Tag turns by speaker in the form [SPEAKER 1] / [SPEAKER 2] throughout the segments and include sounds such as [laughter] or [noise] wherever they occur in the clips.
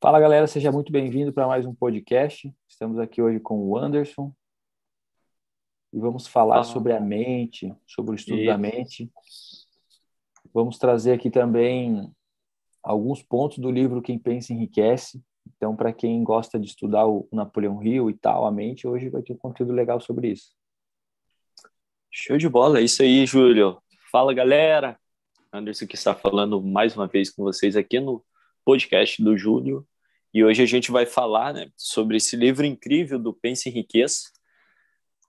[SPEAKER 1] Fala galera, seja muito bem-vindo para mais um podcast. Estamos aqui hoje com o Anderson e vamos falar ah, sobre a mente, sobre o estudo isso. da mente. Vamos trazer aqui também alguns pontos do livro Quem Pensa Enriquece. Então, para quem gosta de estudar o Napoleão Hill e tal, a mente, hoje vai ter um conteúdo legal sobre isso.
[SPEAKER 2] Show de bola, é isso aí, Júlio. Fala galera, Anderson que está falando mais uma vez com vocês aqui no podcast do Júlio. E hoje a gente vai falar né, sobre esse livro incrível do Pense em Riqueza.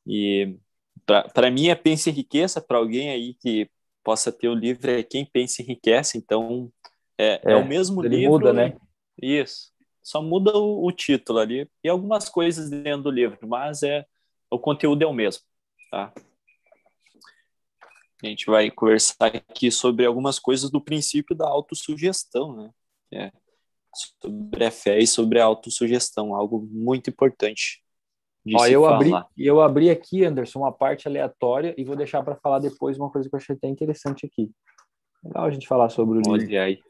[SPEAKER 2] E para mim é Pense em Riqueza, para alguém aí que possa ter o livro é Quem Pense Enriquece. Então é, é, é o mesmo
[SPEAKER 1] ele
[SPEAKER 2] livro.
[SPEAKER 1] muda, né?
[SPEAKER 2] Isso. Só muda o, o, título ali e algumas coisas dentro do livro, mas é o conteúdo é o mesmo, tá? A gente vai conversar aqui sobre algumas coisas do princípio da autossugestão, né? É, sobre a fé e sobre a autossugestão, algo muito importante.
[SPEAKER 1] Ó, eu abri, eu abri aqui, Anderson, uma parte aleatória e vou deixar para falar depois uma coisa que eu achei até interessante aqui. Legal a gente falar sobre o
[SPEAKER 2] livro. Olha aí.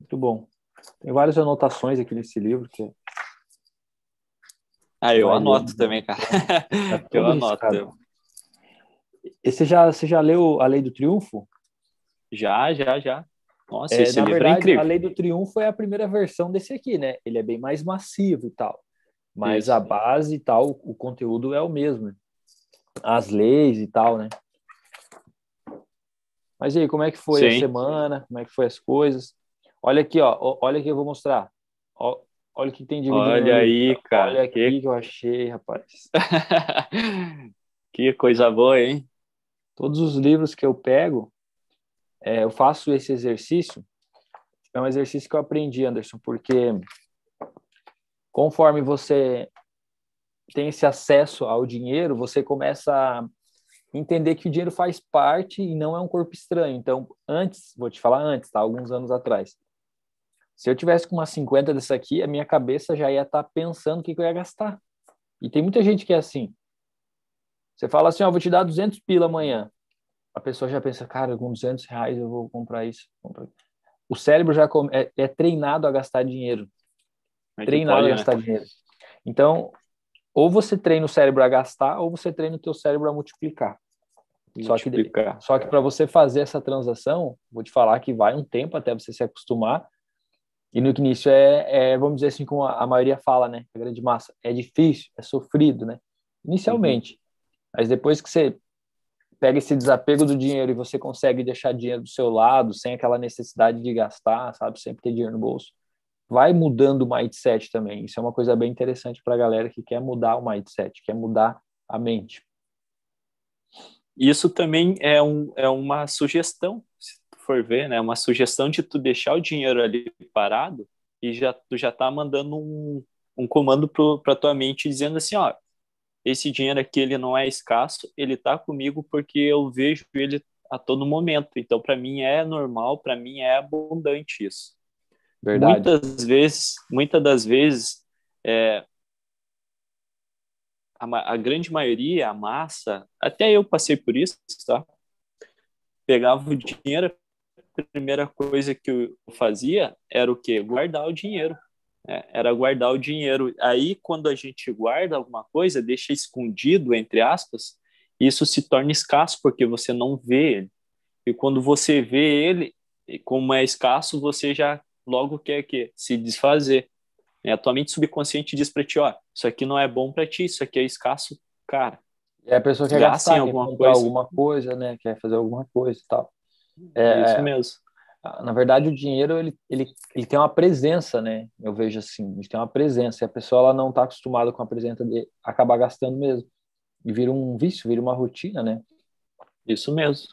[SPEAKER 1] Muito bom. Tem várias anotações aqui nesse livro que
[SPEAKER 2] ah, eu anoto também, cara. É [laughs] eu anoto. Cara.
[SPEAKER 1] E você já, você já leu A Lei do Triunfo?
[SPEAKER 2] Já, já, já. Nossa,
[SPEAKER 1] é,
[SPEAKER 2] esse
[SPEAKER 1] na
[SPEAKER 2] livro é
[SPEAKER 1] verdade,
[SPEAKER 2] é incrível.
[SPEAKER 1] A Lei do Triunfo é a primeira versão desse aqui, né? Ele é bem mais massivo e tal. Mas Isso. a base e tal, o conteúdo é o mesmo. As leis e tal, né? Mas e aí, como é que foi Sim. a semana? Como é que foi as coisas? Olha aqui, ó. Olha aqui, eu vou mostrar. olha o que tem de
[SPEAKER 2] Olha aí, cara.
[SPEAKER 1] Olha aqui que... que eu achei, rapaz. [laughs]
[SPEAKER 2] que coisa boa, hein?
[SPEAKER 1] Todos os livros que eu pego, é, eu faço esse exercício. É um exercício que eu aprendi, Anderson, porque conforme você tem esse acesso ao dinheiro, você começa a entender que o dinheiro faz parte e não é um corpo estranho. Então, antes, vou te falar antes, tá? Alguns anos atrás. Se eu tivesse com umas 50 dessa aqui, a minha cabeça já ia estar tá pensando o que, que eu ia gastar. E tem muita gente que é assim. Você fala assim, ó, vou te dar 200 pila amanhã a pessoa já pensa, cara, com 200 reais eu vou comprar isso. Comprar. O cérebro já é, é, treinado a gastar dinheiro. É treinado pode, a né? gastar né? dinheiro. Então, ou você treina o cérebro a gastar, ou você treina o teu cérebro a multiplicar. multiplicar. Só que, só que para você fazer essa transação, vou te falar que vai um tempo até você se acostumar. E no início é, é vamos dizer assim, como a, a, maioria fala, né? A grande massa. É difícil, é sofrido, né? Inicialmente. Uhum. Mas depois que você pega esse desapego do dinheiro e você consegue deixar dinheiro do seu lado, sem aquela necessidade de gastar, sabe? Sempre ter dinheiro no bolso. Vai mudando o mindset também. Isso é uma coisa bem interessante para a galera que quer mudar o mindset, quer mudar a mente.
[SPEAKER 2] Isso também é, um, é uma sugestão, se tu for ver, né? Uma sugestão de tu deixar o dinheiro ali parado e já tu já tá mandando um, um comando para tua mente dizendo assim, ó, esse dinheiro aqui ele não é escasso, ele está comigo porque eu vejo ele a todo momento. Então, para mim é normal, para mim é abundante isso.
[SPEAKER 1] Verdade.
[SPEAKER 2] Muitas vezes, muitas das vezes, é, a, a, grande maioria, a massa, até eu passei por isso, tá? Pegava o dinheiro, a primeira coisa que eu fazia era o quê? Guardar o dinheiro. É, era guardar o dinheiro. Aí, quando a gente guarda alguma coisa, deixa escondido, entre aspas, isso se torna escasso porque você não vê ele. E quando você vê ele, como é escasso, você já logo quer que se desfazer. É, a tua mente subconsciente diz para ti, ó, isso aqui não é bom para ti, isso aqui é escasso, cara.
[SPEAKER 1] E a pessoa quer gastar, alguma coisa. alguma coisa, né? Quer fazer alguma coisa e tal.
[SPEAKER 2] É, isso mesmo.
[SPEAKER 1] Na verdade o dinheiro ele, ele, ele tem uma presença né? Eu vejo assim ele tem uma presença e a pessoa ela não está acostumada com a presença de acabar gastando mesmo. E vira um vício vira uma rotina né?
[SPEAKER 2] Isso mesmo.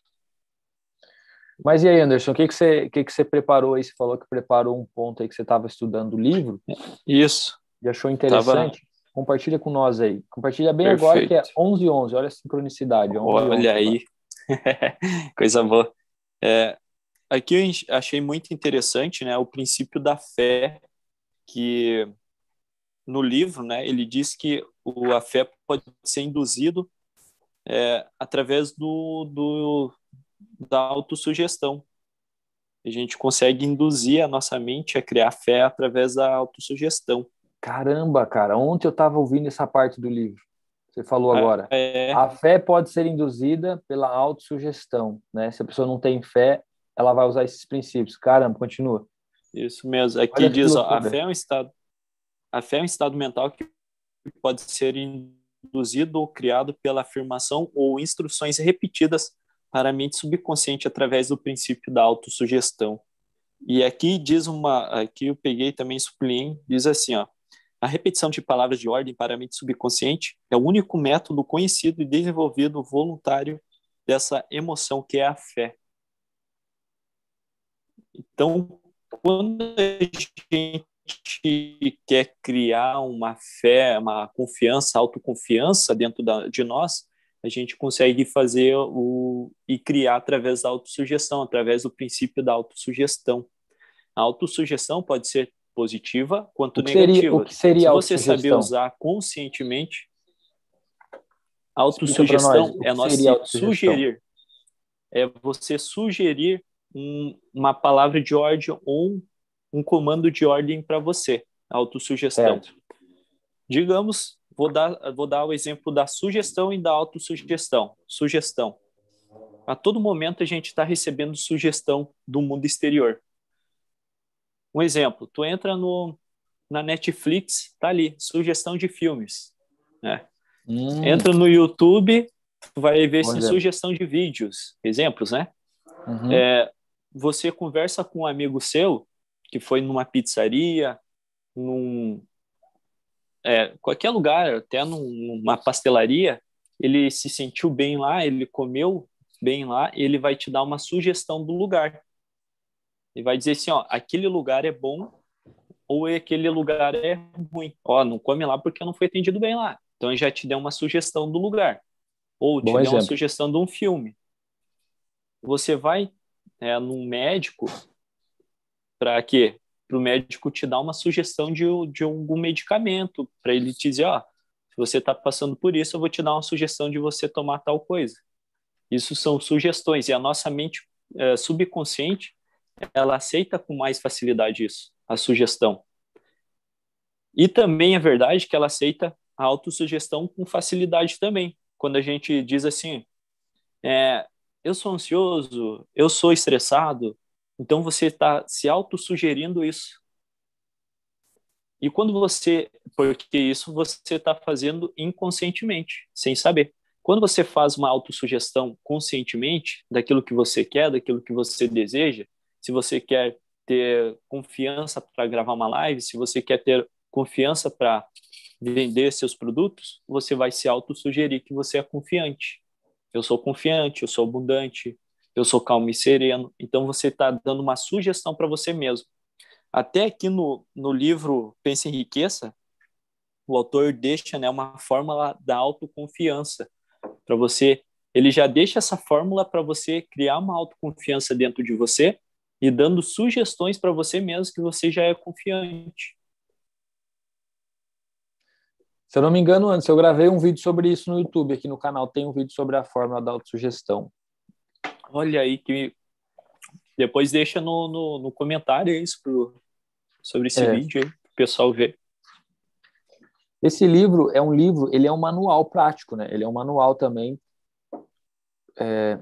[SPEAKER 1] Mas e aí Anderson o que que você que que você preparou aí? Você falou que preparou um ponto aí que você estava estudando o livro.
[SPEAKER 2] Isso.
[SPEAKER 1] E achou interessante? Tava... compartilha com nós aí. Compartilha bem Perfeito. agora que é 11 11 olha a sincronicidade 11,
[SPEAKER 2] olha 11, aí. [laughs] Coisa boa. É, aqui eu achei muito interessante, né, o princípio da fé, que no livro, né, ele diz que o, a fé pode ser induzido é, através do, do, da autossugestão. A gente consegue induzir a nossa mente a criar fé através da autossugestão.
[SPEAKER 1] Caramba, cara, ontem eu estava ouvindo essa parte do livro. Você falou é, agora.
[SPEAKER 2] É.
[SPEAKER 1] A fé pode ser induzida pela autossugestão, né? Se a pessoa não tem fé, ela vai usar esses princípios. Caramba, continua.
[SPEAKER 2] Isso mesmo. Aqui Olha diz, ó, a fé é um estado a fé é um estado mental que pode ser induzido ou criado pela afirmação ou instruções repetidas para a mente subconsciente através do princípio da autossugestão. E aqui diz uma, aqui eu peguei também sublinhei, diz assim, ó, a repetição de palavras de ordem para a mente subconsciente é o único método conhecido e desenvolvido voluntário dessa emoção que é a fé. Então, quando a gente quer criar uma fé, uma confiança, autoconfiança dentro da, de nós, a gente consegue fazer o e criar através da autossugestão, através do princípio da autossugestão. A autossugestão pode ser positiva quanto
[SPEAKER 1] o
[SPEAKER 2] negativa.
[SPEAKER 1] Seria, o que seria
[SPEAKER 2] Se você saber usar conscientemente, autossugestão é nós sugerir. É você sugerir um, uma palavra de ordem ou um, comando de ordem para você, autossugestão. Certo. Digamos, vou dar, vou dar o exemplo da sugestão e da autossugestão. Sugestão. A todo momento a gente está recebendo sugestão do mundo exterior. Um exemplo, tu entra no, na Netflix, tá ali, sugestão de filmes. Né? Hum. Entra no YouTube, tu vai ver se sugestão de vídeos, exemplos, né? Uhum. É, você conversa com um amigo seu, que foi numa pizzaria, num é, qualquer lugar, até numa pastelaria, ele se sentiu bem lá, ele comeu bem lá, ele vai te dar uma sugestão do lugar. Ele vai dizer assim, ó, aquele lugar é bom ou aquele lugar é ruim. Ó, não come lá porque não foi atendido bem lá. Então ele já te deu uma sugestão do lugar. Ou te Bom deu exemplo. uma sugestão de um filme. Você vai é, num médico, para quê? Para o médico te dar uma sugestão de, de algum medicamento, para ele te dizer, ó, se você está passando por isso, eu vou te dar uma sugestão de você tomar tal coisa. Isso são sugestões, e a nossa mente é, subconsciente, ela aceita com mais facilidade isso, a sugestão. E também é verdade que ela aceita a autossugestão com facilidade também. Quando a gente diz assim, é, eu sou ansioso, eu sou estressado, então você está se autossugerindo isso. E quando você, porque isso você está fazendo inconscientemente, sem saber. Quando você faz uma autossugestão conscientemente daquilo que você quer, daquilo que você deseja, se você quer ter confiança para gravar uma live, se você quer ter confiança para vender seus produtos, você vai se autossugerir que você é confiante. Eu sou confiante, eu sou abundante, eu sou calmo e sereno. Então você está dando uma sugestão para você mesmo. Até aqui no, no livro Pense em Riqueza, o autor deixa né, uma fórmula da autoconfiança para você. Ele já deixa essa fórmula para você criar uma autoconfiança dentro de você e dando sugestões para você mesmo que você já é confiante.
[SPEAKER 1] Se eu não me engano, antes eu gravei um vídeo sobre isso no YouTube, aqui no canal tem um vídeo sobre a fórmula da autossugestão.
[SPEAKER 2] Olha aí que depois deixa no, no, no comentário isso pro, sobre esse é. vídeo aí, o pessoal ver.
[SPEAKER 1] Esse livro é um livro, ele é um manual prático, né? Ele é um manual também. É...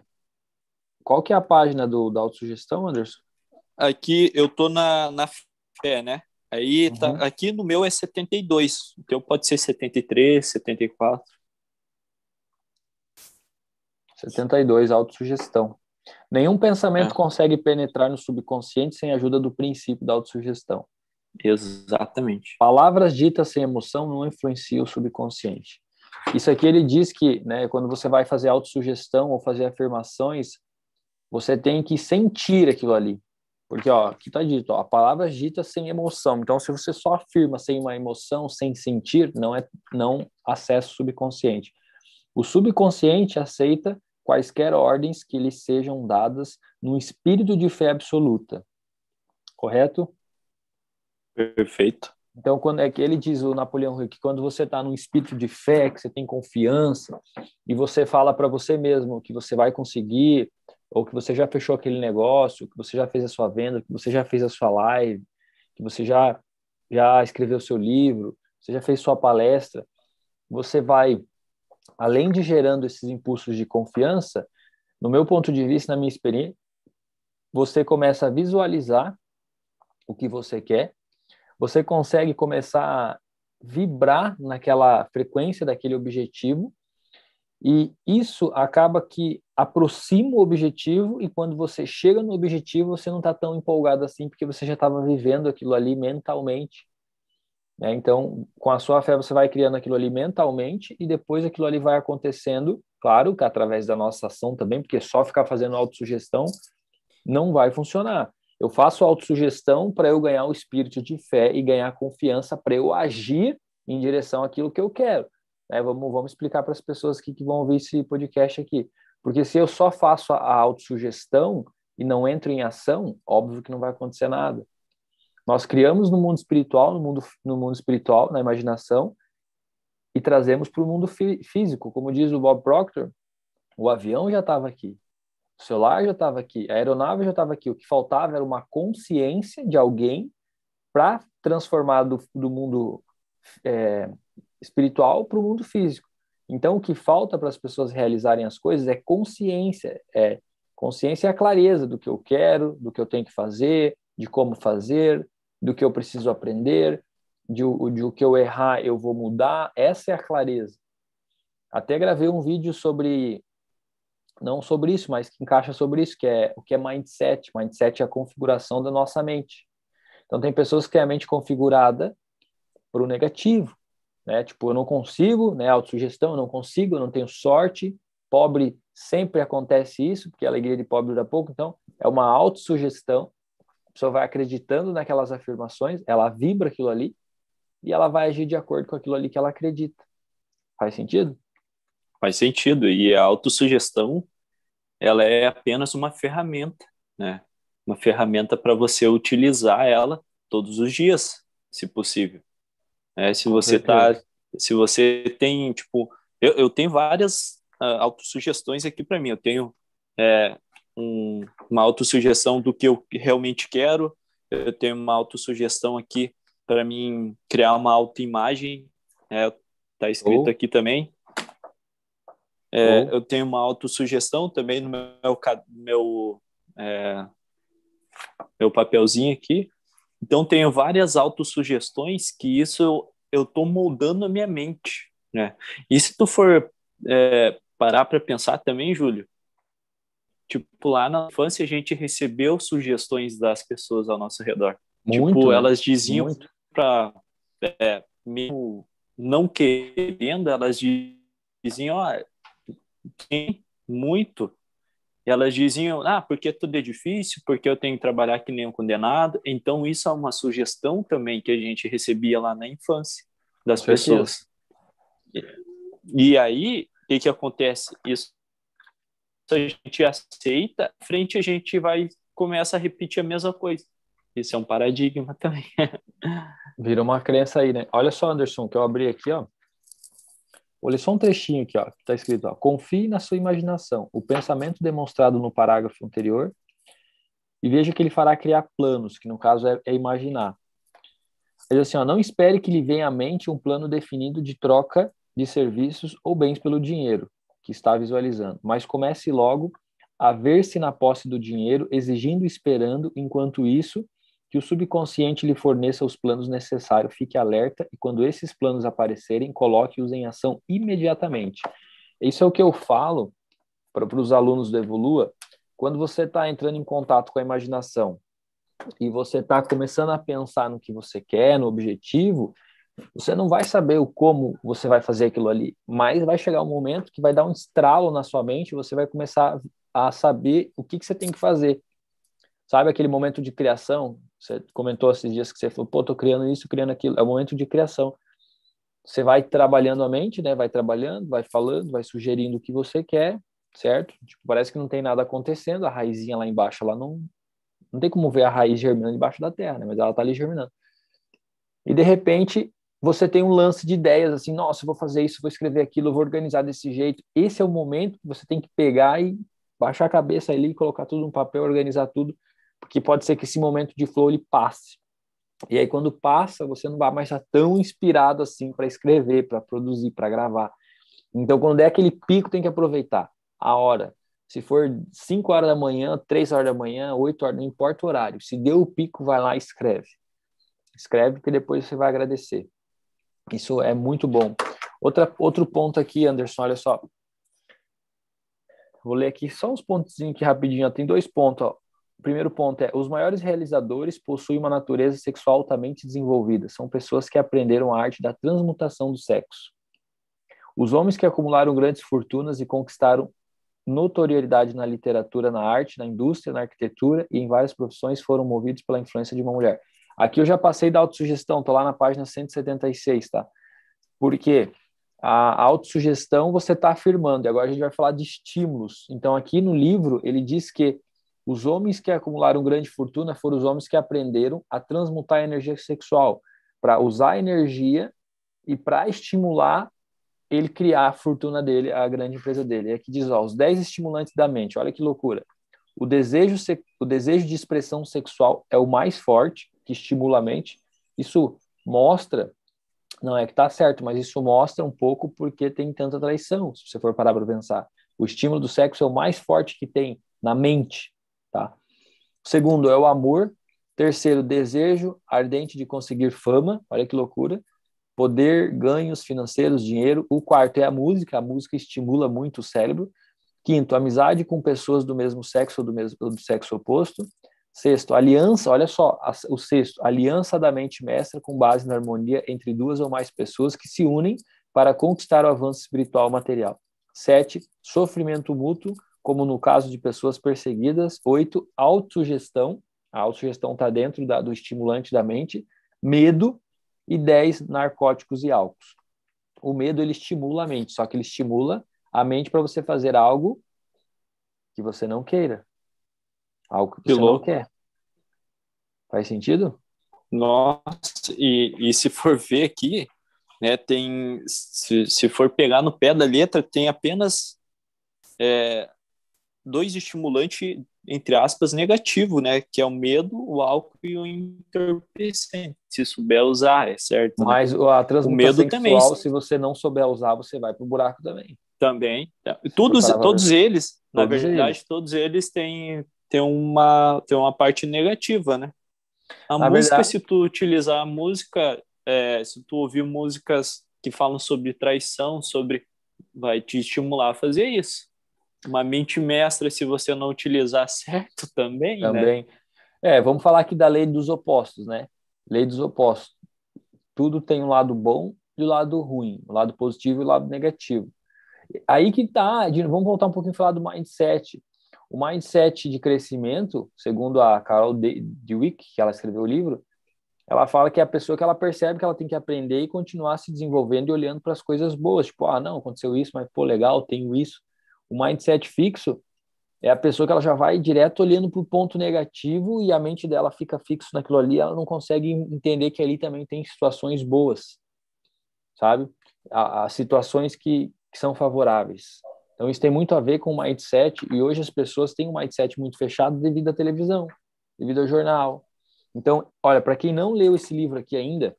[SPEAKER 1] Qual que é a página do, da autossugestão, Anderson?
[SPEAKER 2] Aqui eu tô na, na fé, né? Aí tá, uhum. aqui no meu é 72, o teu pode ser 73, 74.
[SPEAKER 1] 72, autossugestão. Nenhum pensamento é. consegue penetrar no subconsciente sem a ajuda do princípio da autossugestão.
[SPEAKER 2] Exatamente.
[SPEAKER 1] Palavras ditas sem emoção não influenciam o subconsciente. Isso aqui ele diz que, né, quando você vai fazer autossugestão ou fazer afirmações, você tem que sentir aquilo ali. Porque, ó, aqui está dito, ó, a palavra dita sem emoção. Então, se você só afirma sem uma emoção, sem sentir, não é não acessa o subconsciente. O subconsciente aceita quaisquer ordens que lhe sejam dadas num espírito de fé absoluta. Correto?
[SPEAKER 2] Perfeito.
[SPEAKER 1] Então, quando é que ele diz o Napoleão Hill que quando você está num espírito de fé, que você tem confiança e você fala para você mesmo que você vai conseguir, ou que você já fechou aquele negócio, que você já fez a sua venda, que você já fez a sua live, que você já já escreveu seu livro, você já fez sua palestra, você vai além de gerando esses impulsos de confiança, no meu ponto de vista, na minha experiência, você começa a visualizar o que você quer, você consegue começar a vibrar naquela frequência daquele objetivo e isso acaba que aproxima o objetivo e quando você chega no objetivo você não está tão empolgado assim porque você já estava vivendo aquilo ali mentalmente né? Então, com a sua fé, você vai criando aquilo ali mentalmente e depois aquilo ali vai acontecendo, claro, que através da nossa ação também, porque só ficar fazendo autossugestão não vai funcionar. Eu faço autossugestão para eu ganhar o espírito de fé e ganhar confiança para eu agir em direção àquilo que eu quero. Né? Vamos, vamos explicar para as pessoas que, vão ouvir esse podcast aqui. Porque se eu só faço a autossugestão e não entro em ação, óbvio que não vai acontecer nada. Nós criamos no mundo espiritual, no mundo, no mundo espiritual, na imaginação, e trazemos para o mundo fí físico. Como diz o Bob Proctor, o avião já estava aqui, o celular já estava aqui, a aeronave já estava aqui. O que faltava era uma consciência de alguém para transformar do, do mundo é, espiritual para o mundo físico. Então, o que falta para as pessoas realizarem as coisas é consciência. É consciência é a clareza do que eu quero, do que eu tenho que fazer, de como fazer, do que eu preciso aprender, de, de o que eu errar eu vou mudar. Essa é a clareza. Até gravei um vídeo sobre não sobre isso, mas que encaixa sobre isso, que é o que é mindset. Mindset é a configuração da nossa mente. Então tem pessoas que têm a mente configurada para o negativo, né? Tipo, eu não consigo, né? Autossugestão, eu não consigo, eu não tenho sorte. Pobre sempre acontece isso, porque a alegria de pobre dura pouco. Então é uma autossugestão pessoa vai acreditando naquelas afirmações, ela vibra aquilo ali e ela vai agir de acordo com aquilo ali que ela acredita. Faz sentido?
[SPEAKER 2] Faz sentido. E a autossugestão, ela é apenas uma ferramenta, né? Uma ferramenta para você utilizar ela todos os dias, se possível. É, se você tá, se você tem, tipo, eu, eu tenho várias uh, autossugestões aqui para mim. Eu tenho é, um, uma autossugestão do que eu realmente quero. Eu tenho uma autossugestão aqui para mim criar uma autoimagem. É, tá escrito oh. aqui também. É, oh. Eu tenho uma autossugestão também no meu, meu, é, meu papelzinho aqui. Então, tenho várias autossugestões que isso eu estou moldando a minha mente. Né? E se tu for é, parar para pensar também, Júlio, Tipo, lá na infância a gente recebeu sugestões das pessoas ao nosso redor. Muito, tipo, elas diziam para é, mesmo não querendo, elas diziam, ó, tem muito. E elas diziam, ah, porque tudo é difícil, porque eu tenho que trabalhar que nem um condenado. Então, isso é uma sugestão também que a gente recebia lá na infância das pessoas. E, e aí, o que, que acontece? Isso a gente aceita, frente a gente vai começa a repetir a mesma coisa. Isso é um paradigma também. [laughs]
[SPEAKER 1] Vira uma crença aí, né? Olha só, Anderson, que eu abri aqui, ó. Olha só um trechinho aqui, ó, que está escrito, ó, confie na sua imaginação, o pensamento demonstrado no parágrafo anterior, e veja que ele fará criar planos, que no caso é, é imaginar. Ele assim, ó, não espere que lhe venha à mente um plano definido de troca de serviços ou bens pelo dinheiro que está visualizando, mas comece logo a ver-se na posse do dinheiro, exigindo e esperando, enquanto isso, que o subconsciente lhe forneça os planos necessários, fique alerta e quando esses planos aparecerem, coloque-os em ação imediatamente. Isso é o que eu falo para os alunos do Evolua, quando você está entrando em contato com a imaginação e você está começando a pensar no que você quer, no objetivo, você não vai saber o como você vai fazer aquilo ali, mas vai chegar um momento que vai dar um estralo na sua mente você vai começar a saber o que, que você tem que fazer. Sabe aquele momento de criação? Você comentou esses dias que você falou, pô, tô criando isso, criando aquilo. É o momento de criação. Você vai trabalhando a mente, né? Vai trabalhando, vai falando, vai sugerindo o que você quer, certo? Tipo, parece que não tem nada acontecendo, a raizinha lá embaixo, ela não não tem como ver a raiz germinando embaixo da terra, né? Mas ela tá ali germinando. E de repente você tem um lance de ideias assim, nossa, eu vou fazer isso, vou escrever aquilo, vou organizar desse jeito. Esse é o momento que você tem que pegar e baixar a cabeça ali, colocar tudo no papel, organizar tudo, porque pode ser que esse momento de flow ele passe. E aí quando passa, você não vai mais estar tão inspirado assim para escrever, para produzir, para gravar. Então quando é aquele pico, tem que aproveitar a hora. Se for 5 horas da manhã, 3 horas da manhã, 8 horas, não importa o horário. Se deu o pico, vai lá e escreve. Escreve que depois você vai agradecer. Isso é muito bom. Outra, outro ponto aqui, Anderson, olha só. Vou ler aqui só uns pontos aqui rapidinho. Tem dois pontos. Ó. O primeiro ponto é: os maiores realizadores possuem uma natureza sexual altamente desenvolvida. São pessoas que aprenderam a arte da transmutação do sexo. Os homens que acumularam grandes fortunas e conquistaram notoriedade na literatura, na arte, na indústria, na arquitetura e em várias profissões foram movidos pela influência de uma mulher. Aqui eu já passei da autossugestão, tô lá na página 176, tá? Porque a autossugestão você está afirmando, e agora a gente vai falar de estímulos. Então, aqui no livro, ele diz que os homens que acumularam grande fortuna foram os homens que aprenderam a transmutar a energia sexual para usar a energia e para estimular ele criar a fortuna dele, a grande empresa dele. E aqui diz, ó, os 10 estimulantes da mente. Olha que loucura. O desejo, o desejo de expressão sexual é o mais forte, que estimula a mente. Isso mostra, não é que está certo, mas isso mostra um pouco porque tem tanta traição, se você for parar para pensar. O estímulo do sexo é o mais forte que tem na mente, tá? segundo é o amor. Terceiro, desejo ardente de conseguir fama. Olha que loucura poder, ganhos financeiros, dinheiro. O quarto é a música, a música estimula muito o cérebro. Quinto, amizade com pessoas do mesmo sexo ou do mesmo do sexo oposto. Sexto, aliança, olha só, o sexto, aliança da mente mestra com base na harmonia entre duas ou mais pessoas que se unem para conquistar o avanço espiritual material. Sete, sofrimento mútuo, como no caso de pessoas perseguidas. Oito, autogestão, a autogestão está dentro da, do estimulante da mente. Medo, e 10 narcóticos e álcools. O medo ele estimula a mente, só que ele estimula a mente para você fazer algo que você não queira. Algo que, que você louco. não quer. Faz sentido?
[SPEAKER 2] Nossa, e, e se for ver aqui, né, tem, se, se for pegar no pé da letra, tem apenas é, dois estimulantes entre aspas, negativo, né? Que é o medo, o álcool e o entorpecente. Se souber usar, é certo.
[SPEAKER 1] Né? Mas a transmutação o medo sexual, também. se você não souber usar, você vai pro buraco também.
[SPEAKER 2] Também. Todos, todos eles, todos na verdade, eles. todos eles têm, têm, uma, têm uma parte negativa, né? A na música, verdade... se tu utilizar a música, é, se tu ouvir músicas que falam sobre traição, sobre vai te estimular a fazer isso uma mente mestra se você não utilizar certo também? [laughs]
[SPEAKER 1] Também. Né? É, vamos falar aqui da lei dos opostos, né? Lei dos opostos. Tudo tem um lado bom e o um lado ruim, o um lado positivo e o um lado negativo. Aí que tá, vamos voltar um pouquinho a falar do mindset. O mindset de crescimento, segundo a Carol Dweck, que ela escreveu o livro, ela fala que é a pessoa que ela percebe que ela tem que aprender e continuar se desenvolvendo e olhando para as coisas boas, tipo, ah, não, aconteceu isso, mas pô, legal, tenho isso. O mindset fixo é a pessoa que ela já vai direto olhando para o ponto negativo e a mente dela fica fixo naquilo ali, ela não consegue entender que ali também tem situações boas, sabe? As situações que, que são favoráveis. Então isso tem muito a ver com o mindset e hoje as pessoas têm um mindset muito fechado devido à televisão, devido ao jornal. Então, olha, para quem não leu esse livro aqui ainda,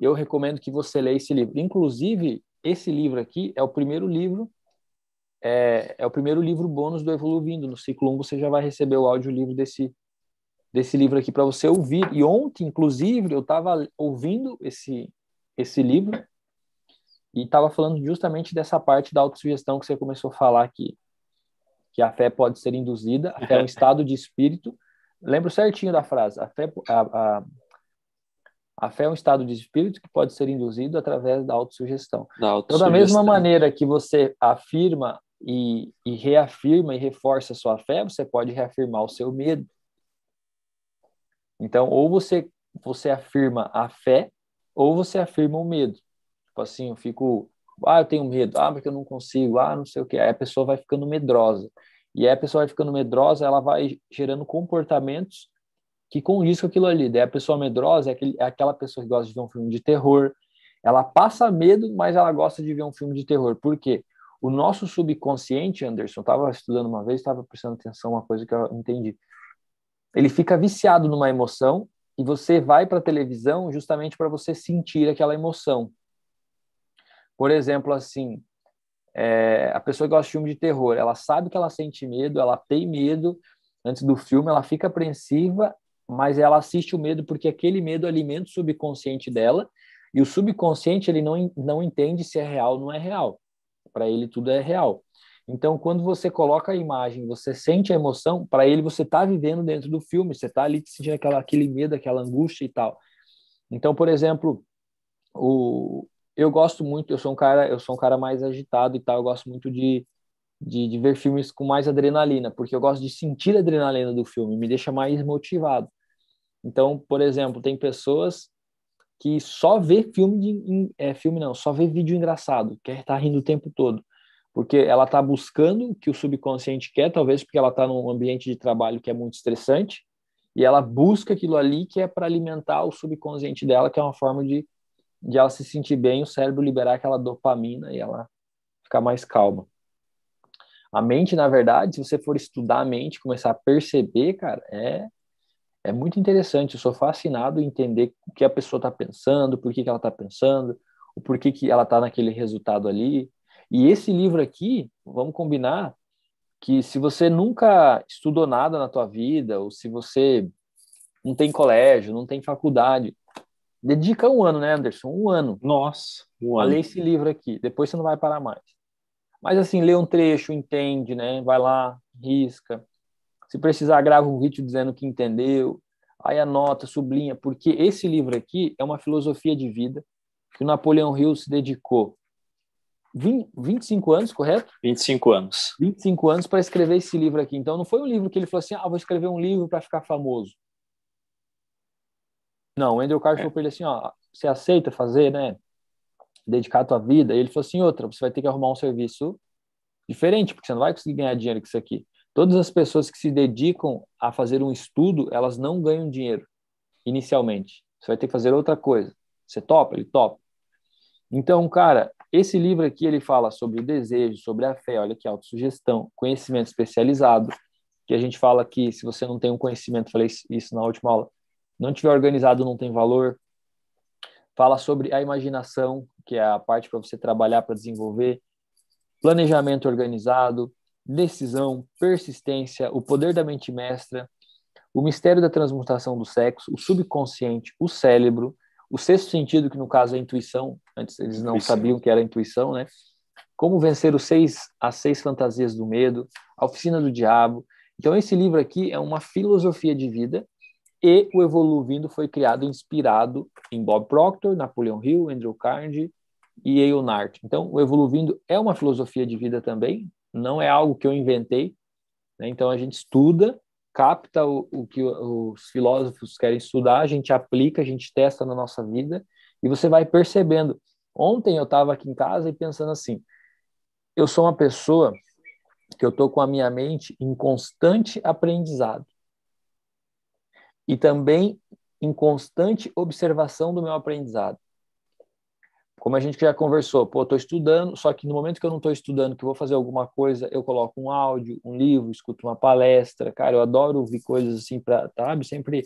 [SPEAKER 1] eu recomendo que você leia esse livro. Inclusive, esse livro aqui é o primeiro livro é, é o primeiro livro bônus do Evoluindo. No ciclo 1 você já vai receber o audiolivro desse, desse livro aqui para você ouvir. E ontem, inclusive, eu estava ouvindo esse, esse livro e estava falando justamente dessa parte da autossugestão que você começou a falar aqui. Que a fé pode ser induzida, a fé é um [laughs] estado de espírito. Lembro certinho da frase. A fé, a, a, a fé é um estado de espírito que pode ser induzido através da autossugestão. Da autossugestão. Então, da mesma maneira que você afirma e, e reafirma e reforça a sua fé, você pode reafirmar o seu medo. Então, ou você, você afirma a fé, ou você afirma o medo. Tipo assim, eu fico, ah, eu tenho medo, ah, porque eu não consigo, ah, não sei o que. Aí a pessoa vai ficando medrosa. E aí a pessoa vai ficando medrosa, ela vai gerando comportamentos que com aquilo ali. Daí a pessoa medrosa é, aquele, é aquela pessoa que gosta de ver um filme de terror. Ela passa medo, mas ela gosta de ver um filme de terror. Por quê? O nosso subconsciente, Anderson, estava estudando uma vez, estava prestando atenção uma coisa que eu entendi. Ele fica viciado numa emoção e você vai para a televisão justamente para você sentir aquela emoção. Por exemplo, assim, é, a pessoa que gosta de filme de terror, ela sabe que ela sente medo, ela tem medo antes do filme, ela fica apreensiva, mas ela assiste o medo porque aquele medo alimenta o subconsciente dela e o subconsciente ele não, não entende se é real ou não é real. Para ele tudo é real. Então, quando você coloca a imagem, você sente a emoção, para ele você está vivendo dentro do filme, você está ali sentindo aquela, aquele medo, aquela angústia e tal. Então, por exemplo, o, eu gosto muito, eu sou um cara, eu sou um cara mais agitado e tal, eu gosto muito de, de, de ver filmes com mais adrenalina, porque eu gosto de sentir a adrenalina do filme, me deixa mais motivado. Então, por exemplo, tem pessoas que só vê filme de é, filme não, só vê vídeo engraçado, quer estar tá rindo o tempo todo, porque ela está buscando o que o subconsciente quer, talvez porque ela está num ambiente de trabalho que é muito estressante e ela busca aquilo ali que é para alimentar o subconsciente dela, que é uma forma de de ela se sentir bem, o cérebro liberar aquela dopamina e ela ficar mais calma. A mente, na verdade, se você for estudar a mente, começar a perceber, cara, é é muito interessante. Eu sou fascinado em entender o que a pessoa está pensando, por que, que ela está pensando, o porquê que ela está naquele resultado ali. E esse livro aqui, vamos combinar que se você nunca estudou nada na tua vida, ou se você não tem colégio, não tem faculdade, dedica um ano, né, Anderson? Um ano.
[SPEAKER 2] Nossa,
[SPEAKER 1] um ano. Ler esse livro aqui. Depois você não vai parar mais. Mas assim, lê um trecho, entende, né? Vai lá, risca. Se precisar, grava um vídeo dizendo que entendeu. Aí anota, sublinha, porque esse livro aqui é uma filosofia de vida que o Napoleão Hill se dedicou 20, 25 anos, correto?
[SPEAKER 2] 25 anos.
[SPEAKER 1] 25 anos para escrever esse livro aqui. Então não foi um livro que ele falou assim: ah, vou escrever um livro para ficar famoso. Não, o Andrew Carter é. falou para ele assim: ó, você aceita fazer, né? Dedicar a tua vida? E ele falou assim: outra, você vai ter que arrumar um serviço diferente, porque você não vai conseguir ganhar dinheiro com isso aqui. Todas as pessoas que se dedicam a fazer um estudo, elas não ganham dinheiro inicialmente. Você vai ter que fazer outra coisa. Você topa? Ele topa. Então, cara, esse livro aqui ele fala sobre o desejo, sobre a fé, olha que autossugestão, conhecimento especializado, que a gente fala que se você não tem um conhecimento, falei isso na última aula, não tiver organizado, não tem valor. Fala sobre a imaginação, que é a parte para você trabalhar para desenvolver, planejamento organizado, decisão, persistência, o poder da mente mestra, o mistério da transmutação do sexo, o subconsciente, o cérebro, o sexto sentido, que no caso é a intuição, antes eles não intuição. sabiam que era intuição, né? Como vencer os seis, as seis fantasias do medo, a oficina do diabo. Então, esse livro aqui é uma filosofia de vida e o Evoluindo foi criado inspirado em Bob Proctor, Napoleon Hill, Andrew Carnegie e Eonard. Então, o Evoluindo é uma filosofia de vida também, não é algo que eu inventei. Né? Então a gente estuda, capta o, o que os filósofos querem estudar, a gente aplica, a gente testa na nossa vida e você vai percebendo. Ontem eu estava aqui em casa e pensando assim: eu sou uma pessoa que eu estou com a minha mente em constante aprendizado e também em constante observação do meu aprendizado como a gente já conversou, pô, estou estudando, só que no momento que eu não estou estudando, que eu vou fazer alguma coisa, eu coloco um áudio, um livro, escuto uma palestra, cara, eu adoro ouvir coisas assim, pra, sabe, sempre...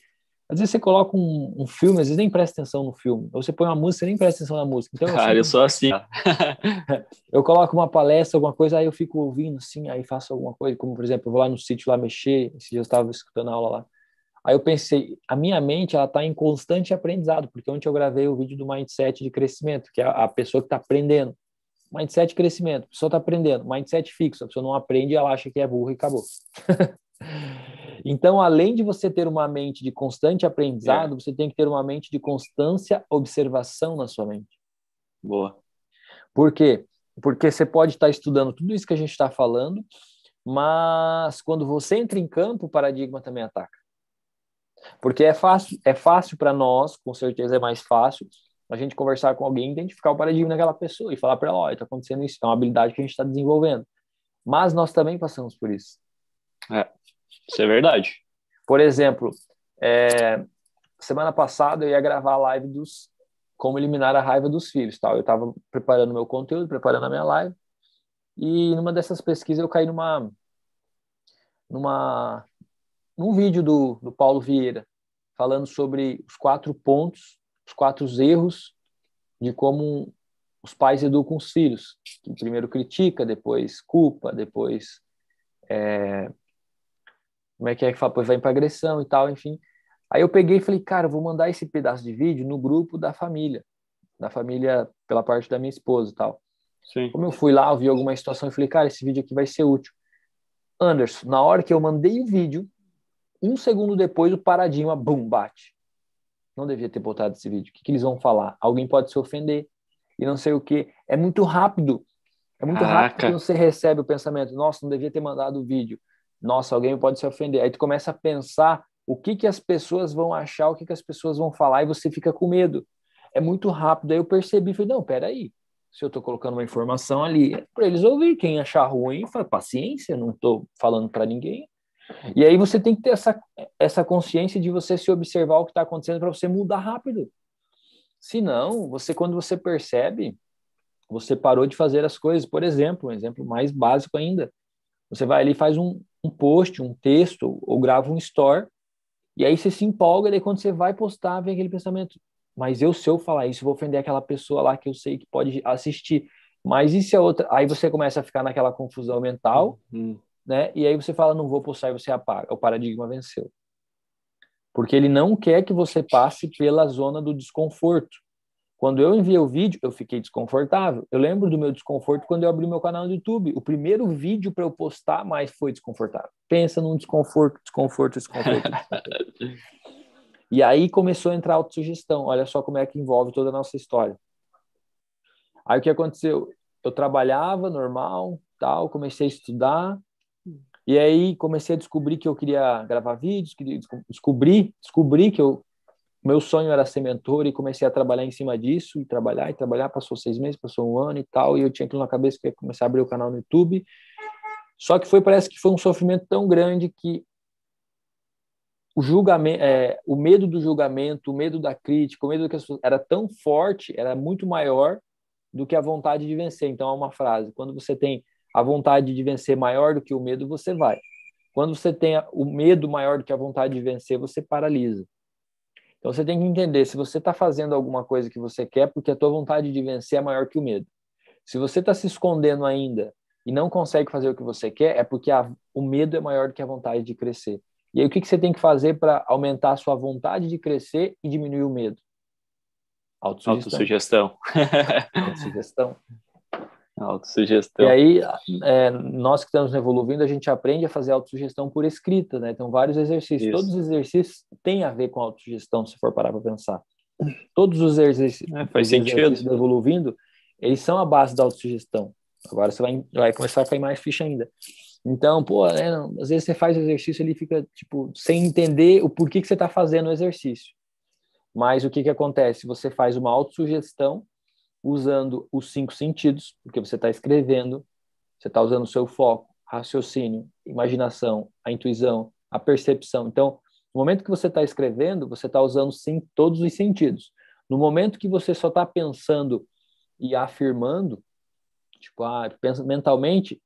[SPEAKER 1] Às vezes você coloca um, um, filme, às vezes nem presta atenção no filme, ou você põe uma música, você nem presta atenção na música.
[SPEAKER 2] Então, cara, eu, sempre... eu sou assim. [laughs]
[SPEAKER 1] eu coloco uma palestra, alguma coisa, aí eu fico ouvindo, assim, aí faço alguma coisa, como, por exemplo, eu vou lá no sítio lá mexer, esse dia eu estava escutando a aula lá, Aí eu pensei, a minha mente ela está em constante aprendizado, porque ontem eu gravei o vídeo do mindset de crescimento, que é a pessoa que está aprendendo. Mindset de crescimento, a pessoa está aprendendo. Mindset fixo, a pessoa não aprende, ela acha que é burra e acabou. [laughs] então, além de você ter uma mente de constante aprendizado, é. você tem que ter uma mente de constância observação na sua mente.
[SPEAKER 2] Boa.
[SPEAKER 1] Por quê? Porque você pode estar estudando tudo isso que a gente está falando, mas quando você entra em campo, o paradigma também ataca. Porque é fácil, é fácil para nós, com certeza é mais fácil, a gente conversar com alguém, identificar o paradigma daquela pessoa e falar para ela, olha, está acontecendo isso, é uma habilidade que a gente está desenvolvendo. Mas nós também passamos por isso.
[SPEAKER 2] É, isso é verdade.
[SPEAKER 1] Por exemplo, é, semana passada eu ia gravar a live dos como eliminar a raiva dos filhos, tal. Eu estava preparando meu conteúdo, preparando a minha live. E numa dessas pesquisas eu caí numa numa num vídeo do, do Paulo Vieira falando sobre os quatro pontos, os quatro erros de como os pais educam os filhos. Que primeiro critica, depois culpa, depois é, como é que é que fala, depois vai para agressão e tal, enfim. Aí eu peguei e falei, cara, vou mandar esse pedaço de vídeo no grupo da família, da família pela parte da minha esposa e tal. Sim. Como eu fui lá, eu vi alguma situação e falei, cara, esse vídeo aqui vai ser útil. Anderson, na hora que eu mandei o vídeo, um segundo depois o paradigma, bum, bate. Não devia ter botado esse vídeo. O que, que eles vão falar? Alguém pode se ofender e não sei o que. É muito rápido. É muito Caraca. rápido que você recebe o pensamento, nossa, não devia ter mandado o vídeo. Nossa, alguém pode se ofender. Aí tu começa a pensar o que, que as pessoas vão achar, o que, que as pessoas vão falar, e você fica com medo. É muito rápido. Aí eu percebi, falei, não, peraí, se eu estou colocando uma informação ali, é para eles ouvir. Quem achar ruim, fala, paciência, não estou falando para ninguém. E aí você tem que ter essa, essa consciência de você se observar o que está acontecendo para você mudar rápido. Se não, você quando você percebe, você parou de fazer as coisas. Por exemplo, um exemplo mais básico ainda, você vai ali faz um, um post, um texto, ou grava um store, e aí você se empolga, e daí quando você vai postar, vem aquele pensamento, mas eu, se eu falar isso, vou ofender aquela pessoa lá que eu sei que pode assistir. Mas se a outra. Aí você começa a ficar naquela confusão mental, uhum. Né? E aí você fala, não vou postar e você apaga. O paradigma venceu. Porque ele não quer que você passe pela zona do desconforto. Quando eu enviei o vídeo, eu fiquei desconfortável. Eu lembro do meu desconforto quando eu abri meu canal no YouTube. O primeiro vídeo para eu postar mais foi desconfortável. Pensa num desconforto, desconforto, desconforto. [laughs] e aí começou a entrar a autossugestão. Olha só como é que envolve toda a nossa história. Aí o que aconteceu? Eu trabalhava normal, tal, comecei a estudar, e aí comecei a descobrir que eu queria gravar vídeos, queria descobrir, descobri que eu meu sonho era ser mentor e comecei a trabalhar em cima disso e trabalhar e trabalhar. Passou seis meses, passou um ano e tal, e eu tinha aquilo na cabeça que ia começar a abrir o canal no YouTube. Só que foi parece que foi um sofrimento tão grande que o julgamento, é, o medo do julgamento, o medo da crítica, o medo que era tão forte, era muito maior do que a vontade de vencer. Então há uma frase: quando você tem a vontade de vencer maior do que o medo, você vai. Quando você tem o medo maior do que a vontade de vencer, você paralisa. Então você tem que entender se você está fazendo alguma coisa que você quer porque a tua vontade de vencer é maior que o medo. Se você está se escondendo ainda e não consegue fazer o que você quer, é porque a, o medo é maior do que a vontade de crescer. E aí o que, que você tem que fazer para aumentar a sua vontade de crescer e diminuir o medo?
[SPEAKER 2] Autossugestão.
[SPEAKER 1] Autossugestão. [laughs]
[SPEAKER 2] Autossugestão.
[SPEAKER 1] E aí, é, nós que estamos evoluindo, a gente aprende a fazer autossugestão por escrita, né? Então, vários exercícios. Isso. Todos os exercícios têm a ver com autossugestão, se for parar para pensar. Todos os exercícios, é, faz os exercícios do Evoluindo, eles são a base da autossugestão. Agora você vai, vai começar a cair mais ficha ainda. Então, pô, né, às vezes você faz o exercício ele fica, tipo, sem entender o porquê que você está fazendo o exercício. Mas o que que acontece? Você faz uma autossugestão usando os cinco sentidos, porque você está escrevendo, você está usando o seu foco, raciocínio, imaginação, a intuição, a percepção. Então, no momento que você está escrevendo, você está usando sim todos os sentidos. No momento que você só está pensando e afirmando, tipo, ah, pensa mentalmente,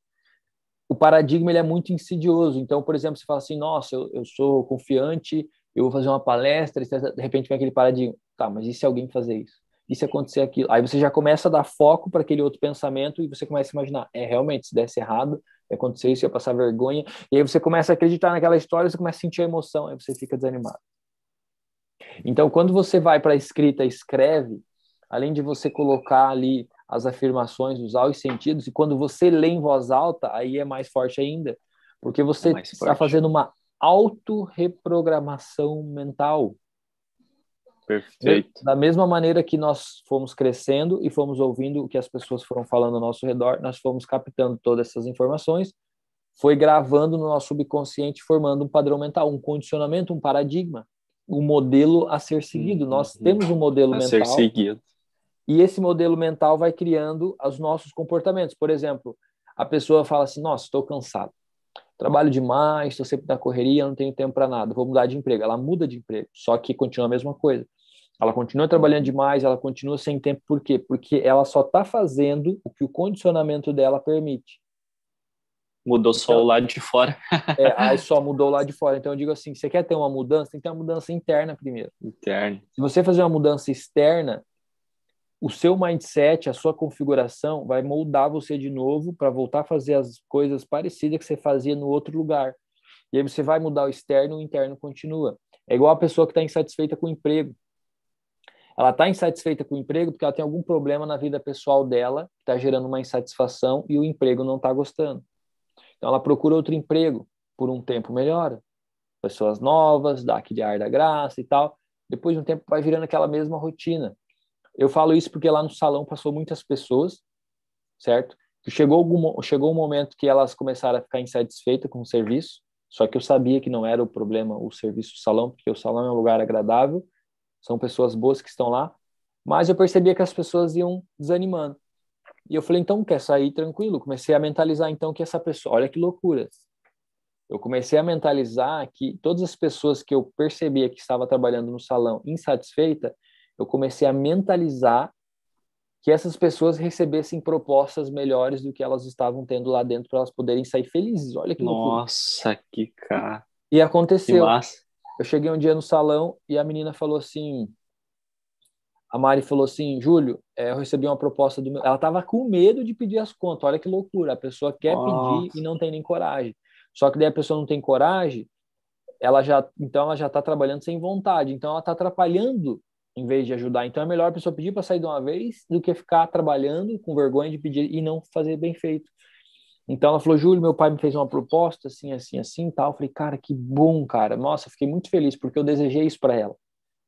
[SPEAKER 1] o paradigma ele é muito insidioso. Então, por exemplo, você fala assim, nossa, eu, eu sou confiante, eu vou fazer uma palestra, de repente vem aquele paradigma, tá, mas e se alguém fazer isso? E se acontecer aquilo? Aí você já começa a dar foco para aquele outro pensamento e você começa a imaginar, é realmente, se desse errado, ia acontecer isso, ia passar vergonha, e aí você começa a acreditar naquela história, você começa a sentir a emoção, aí você fica desanimado. Então, quando você vai para a escrita, escreve, além de você colocar ali as afirmações, usar os sentidos, e quando você lê em voz alta, aí é mais forte ainda, porque você é está fazendo uma autorreprogramação mental.
[SPEAKER 2] Perfeito.
[SPEAKER 1] Da mesma maneira que nós fomos crescendo e fomos ouvindo o que as pessoas foram falando ao nosso redor, nós fomos captando todas essas informações, foi gravando no nosso subconsciente, formando um padrão mental, um condicionamento, um paradigma, um modelo a ser seguido. Uhum. Nós temos um modelo a mental. Ser seguido. E esse modelo mental vai criando os nossos comportamentos. Por exemplo, a pessoa fala assim: Nossa, estou cansado, trabalho demais, estou sempre na correria, não tenho tempo para nada, vou mudar de emprego. Ela muda de emprego, só que continua a mesma coisa. Ela continua trabalhando demais, ela continua sem tempo, por quê? Porque ela só está fazendo o que o condicionamento dela permite.
[SPEAKER 2] Mudou só então, o lado de fora. [laughs]
[SPEAKER 1] é, aí só [laughs] mudou o lado de fora. Então eu digo assim, você quer ter uma mudança, tem que ter uma mudança interna primeiro.
[SPEAKER 2] Interna.
[SPEAKER 1] Se você fazer uma mudança externa, o seu mindset, a sua configuração vai moldar você de novo para voltar a fazer as coisas parecidas que você fazia no outro lugar. E aí você vai mudar o externo, o interno continua. É igual a pessoa que está insatisfeita com o emprego. Ela está insatisfeita com o emprego porque ela tem algum problema na vida pessoal dela, que está gerando uma insatisfação e o emprego não está gostando. Então ela procura outro emprego, por um tempo melhora. Pessoas novas, dá aquele ar da graça e tal. Depois de um tempo vai virando aquela mesma rotina. Eu falo isso porque lá no salão passou muitas pessoas, certo? Chegou algum, chegou um momento que elas começaram a ficar insatisfeitas com o serviço, só que eu sabia que não era o problema o serviço do salão, porque o salão é um lugar agradável, são pessoas boas que estão lá, mas eu percebia que as pessoas iam desanimando. E eu falei, então, quer sair tranquilo? Comecei a mentalizar, então, que essa pessoa, olha que loucura. Eu comecei a mentalizar que todas as pessoas que eu percebia que estava trabalhando no salão insatisfeita, eu comecei a mentalizar que essas pessoas recebessem propostas melhores do que elas estavam tendo lá dentro para elas poderem sair felizes. Olha que loucura.
[SPEAKER 2] Nossa, que cara.
[SPEAKER 1] E aconteceu. Eu cheguei um dia no salão e a menina falou assim: a Mari falou assim, Júlio, é, eu recebi uma proposta do meu. Ela estava com medo de pedir as contas. Olha que loucura. A pessoa quer Nossa. pedir e não tem nem coragem. Só que daí a pessoa não tem coragem, ela já, então ela já está trabalhando sem vontade. Então ela está atrapalhando em vez de ajudar. Então é melhor a pessoa pedir para sair de uma vez do que ficar trabalhando com vergonha de pedir e não fazer bem feito. Então ela falou, Júlio, meu pai me fez uma proposta assim, assim, assim, tal. Eu falei, cara, que bom, cara. Nossa, fiquei muito feliz porque eu desejei isso para ela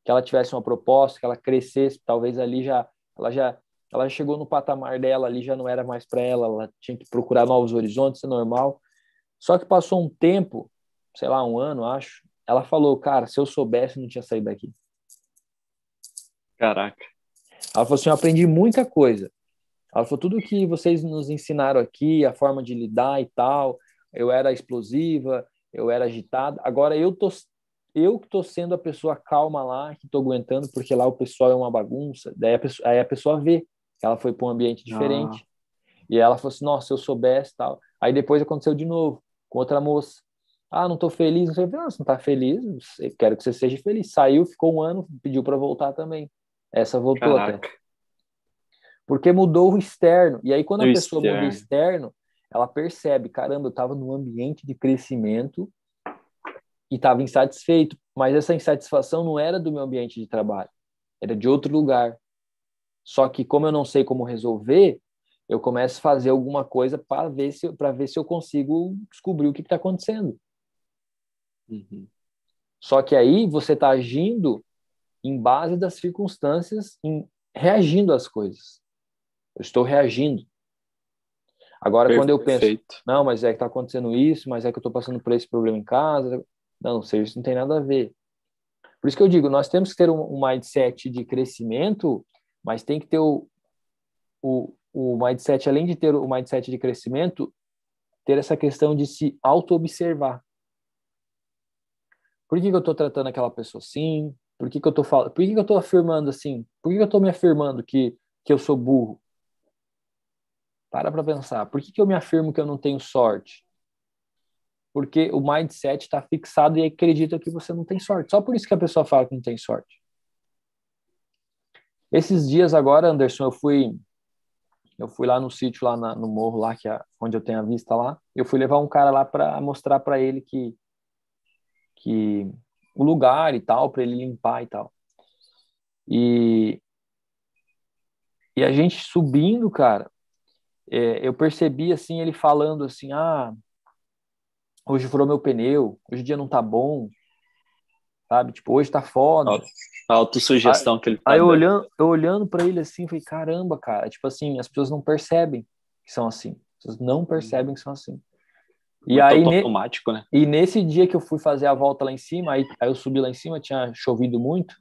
[SPEAKER 1] que ela tivesse uma proposta, que ela crescesse, talvez ali já ela já ela chegou no patamar dela, ali já não era mais para ela, ela tinha que procurar novos horizontes, é normal. Só que passou um tempo, sei lá, um ano, acho, ela falou, cara, se eu soubesse, não tinha saído daqui.
[SPEAKER 2] Caraca.
[SPEAKER 1] Ela falou assim, eu aprendi muita coisa. Ela falou, tudo que vocês nos ensinaram aqui, a forma de lidar e tal, eu era explosiva, eu era agitada, agora eu tô eu que estou sendo a pessoa calma lá, que estou aguentando, porque lá o pessoal é uma bagunça. Daí a pessoa, aí a pessoa vê que ela foi para um ambiente diferente. Ah. E ela falou assim: nossa, se eu soubesse tal. Aí depois aconteceu de novo, com outra moça. Ah, não estou feliz. Não não, você não está feliz, eu quero que você seja feliz. Saiu, ficou um ano, pediu para voltar também. Essa voltou Caraca. até. Porque mudou o externo. E aí, quando a pessoa externo. muda o externo, ela percebe: caramba, eu estava num ambiente de crescimento e estava insatisfeito, mas essa insatisfação não era do meu ambiente de trabalho, era de outro lugar. Só que como eu não sei como resolver, eu começo a fazer alguma coisa para ver se para ver se eu consigo descobrir o que está acontecendo. Uhum. Só que aí você está agindo em base das circunstâncias, em, reagindo às coisas. Eu estou reagindo. Agora, Perfeito. quando eu penso, não, mas é que está acontecendo isso, mas é que eu estou passando por esse problema em casa, não, serviço não tem nada a ver. Por isso que eu digo, nós temos que ter um, um mindset de crescimento, mas tem que ter o, o, o mindset, além de ter o mindset de crescimento, ter essa questão de se auto-observar. Por que, que eu estou tratando aquela pessoa assim? Por que, que eu estou falando? Por que, que eu estou afirmando assim? Por que, que eu estou me afirmando que, que eu sou burro? Para para pensar. Por que, que eu me afirmo que eu não tenho sorte? porque o mindset está fixado e acredita que você não tem sorte. Só por isso que a pessoa fala que não tem sorte. Esses dias agora, Anderson, eu fui eu fui lá no sítio lá na, no morro lá que é onde eu tenho a vista lá. Eu fui levar um cara lá para mostrar para ele que que o lugar e tal para ele limpar e tal. E e a gente subindo, cara, é, eu percebi assim ele falando assim, ah, hoje furou meu pneu, hoje o dia não tá bom, sabe? Tipo, hoje tá foda.
[SPEAKER 2] A autossugestão aí, que ele tá
[SPEAKER 1] Aí eu olhando, eu olhando para ele assim, falei, caramba, cara, tipo assim, as pessoas não percebem que são assim. As pessoas não percebem que são assim.
[SPEAKER 2] E aí, automático, né?
[SPEAKER 1] E nesse dia que eu fui fazer a volta lá em cima, aí, aí eu subi lá em cima, tinha chovido muito.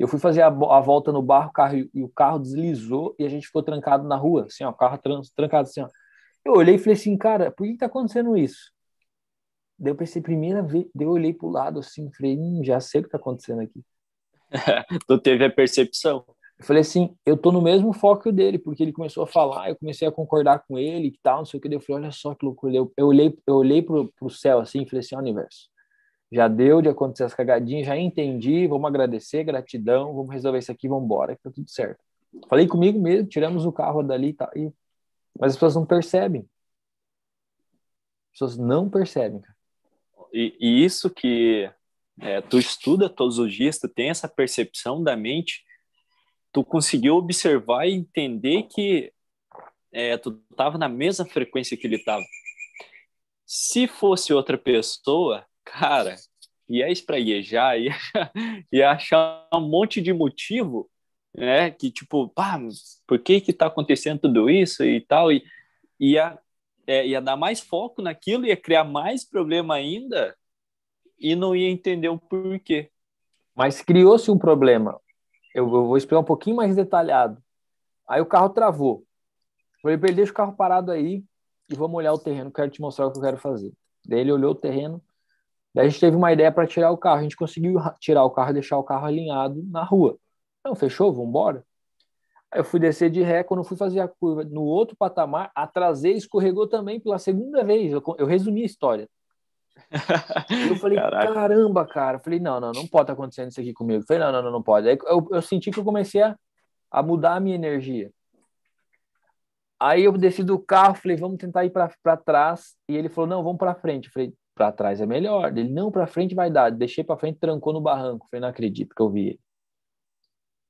[SPEAKER 1] Eu fui fazer a, a volta no barro, o carro, e o carro deslizou e a gente ficou trancado na rua, assim, ó, o carro trancado assim, ó. Eu olhei e falei assim, cara, por que tá acontecendo isso? Daí eu pensei, primeira vez, daí eu olhei pro lado assim, falei, hum, já sei o que tá acontecendo aqui. [laughs]
[SPEAKER 2] tu teve a percepção.
[SPEAKER 1] Eu falei assim, eu tô no mesmo foco dele, porque ele começou a falar, eu comecei a concordar com ele e tal, não sei o que. Eu falei, olha só que loucura. Eu, eu olhei, eu olhei pro, pro céu assim falei assim, ó, universo, já deu de acontecer as cagadinhas, já entendi, vamos agradecer, gratidão, vamos resolver isso aqui, vamos embora, que tá tudo certo. Falei comigo mesmo, tiramos o carro dali tá, e... mas as pessoas não percebem. As pessoas não percebem, cara.
[SPEAKER 2] E, e isso que é, tu estuda todos os dias, tu tem essa percepção da mente, tu conseguiu observar e entender que é, tu estava na mesma frequência que ele estava. Se fosse outra pessoa, cara, ia espraguejar, ia, [laughs] ia achar um monte de motivo, né? Que tipo, pá, por que que tá acontecendo tudo isso e tal? E ia, é, ia dar mais foco naquilo, ia criar mais problema ainda e não ia entender o porquê.
[SPEAKER 1] Mas criou-se um problema. Eu, eu, vou explicar um pouquinho mais detalhado. Aí o carro travou. Falei ele, deixa o carro parado aí e vamos olhar o terreno, quero te mostrar o que eu quero fazer. Daí ele olhou o terreno, daí a gente teve uma ideia para tirar o carro. A gente conseguiu tirar o carro e deixar o carro alinhado na rua. Não, fechou, vamos embora. Aí eu fui descer de ré, quando eu fui fazer a curva no outro patamar, a traseira escorregou também pela segunda vez. Eu, eu resumi a história. [laughs] eu falei, Caraca. caramba, cara. Eu falei, não, não, não pode estar acontecendo isso aqui comigo. Eu falei, não, não, não, não pode. Aí eu, eu senti que eu comecei a, a mudar a minha energia. Aí eu desci do carro, falei, vamos tentar ir para trás. E ele falou, não, vamos para frente. Eu falei, para trás é melhor. Ele, não, para frente vai dar. Deixei para frente, trancou no barranco. Eu falei, não acredito que eu vi ele.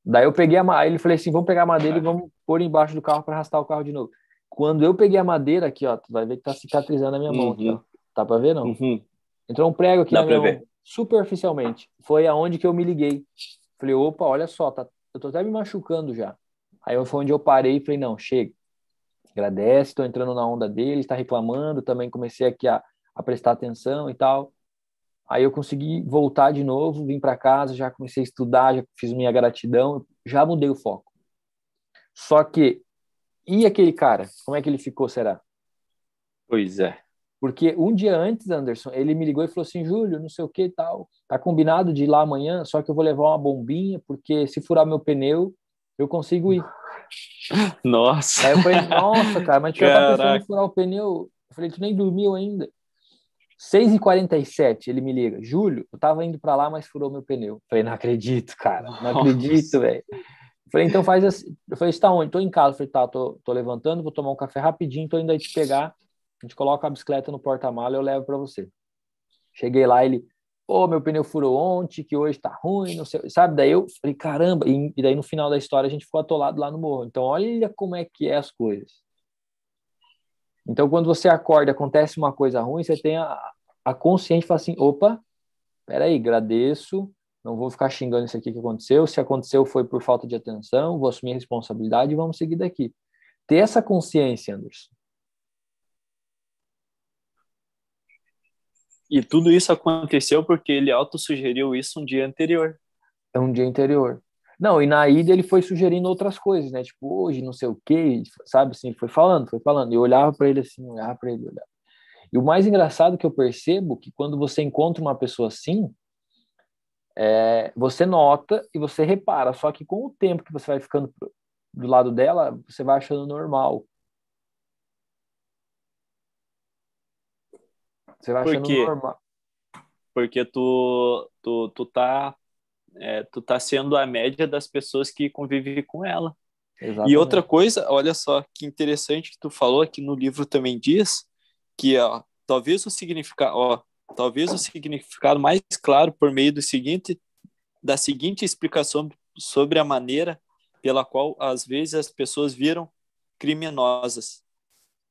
[SPEAKER 1] Daí eu peguei a madeira, ele falou assim, vamos pegar a madeira e vamos pôr embaixo do carro para arrastar o carro de novo. Quando eu peguei a madeira aqui, ó, tu vai ver que tá cicatrizando a minha mão. Uhum. Aqui, ó. Tá para ver, não? Uhum. Entrou um prego aqui Dá na minha ver. mão, superficialmente. Foi aonde que eu me liguei. Falei, opa, olha só, tá, eu tô até me machucando já. Aí foi onde eu parei e falei, não, chega. Agradece, tô entrando na onda dele, está reclamando, também comecei aqui a, a prestar atenção e tal. Aí eu consegui voltar de novo, vim para casa, já comecei a estudar, já fiz minha gratidão, já mudei o foco. Só que, e aquele cara? Como é que ele ficou, será?
[SPEAKER 2] Pois é.
[SPEAKER 1] Porque um dia antes, Anderson, ele me ligou e falou assim: Júlio, não sei o que e tal. Tá combinado de ir lá amanhã, só que eu vou levar uma bombinha, porque se furar meu pneu, eu consigo ir. [laughs]
[SPEAKER 2] Nossa!
[SPEAKER 1] Aí eu falei: Nossa, cara, mas tu já tá pensando em furar o pneu? Eu falei: Tu nem dormiu ainda. 6h47, ele me liga: Júlio, eu tava indo para lá, mas furou meu pneu. Eu falei: Não acredito, cara, não Nossa. acredito, velho. Falei, então faz assim. Eu falei, está onde? Tô em casa. Eu falei, tá, tô, tô levantando, vou tomar um café rapidinho, tô indo aí te pegar a gente coloca a bicicleta no porta-mala e eu levo para você. Cheguei lá, ele, pô, meu pneu furou ontem, que hoje tá ruim, não sei, sabe? Daí eu falei, caramba, e, e daí no final da história a gente ficou atolado lá no morro. Então, olha como é que é as coisas. Então, quando você acorda, acontece uma coisa ruim, você tem a, a consciência e fala assim, opa, peraí, agradeço, não vou ficar xingando isso aqui que aconteceu, se aconteceu foi por falta de atenção, vou assumir a responsabilidade e vamos seguir daqui. Ter essa consciência, Anderson,
[SPEAKER 2] E tudo isso aconteceu porque ele autossugeriu isso um dia anterior.
[SPEAKER 1] É um dia anterior. Não, e na ida ele foi sugerindo outras coisas, né? Tipo, hoje não sei o quê, sabe? Assim, foi falando, foi falando. E eu olhava para ele assim, olhava para ele, olhava. E o mais engraçado que eu percebo que quando você encontra uma pessoa assim, é, você nota e você repara. Só que com o tempo que você vai ficando do lado dela, você vai achando normal. Você vai achando Por normal.
[SPEAKER 2] Porque tu, tu, tu, tá, é, tu tá sendo a média das pessoas que convivem com ela. Exatamente. E outra coisa, olha só que interessante que tu falou aqui no livro também diz que ó, talvez o significado, ó, talvez o significado mais claro por meio do seguinte da seguinte explicação sobre a maneira pela qual às vezes as pessoas viram criminosas.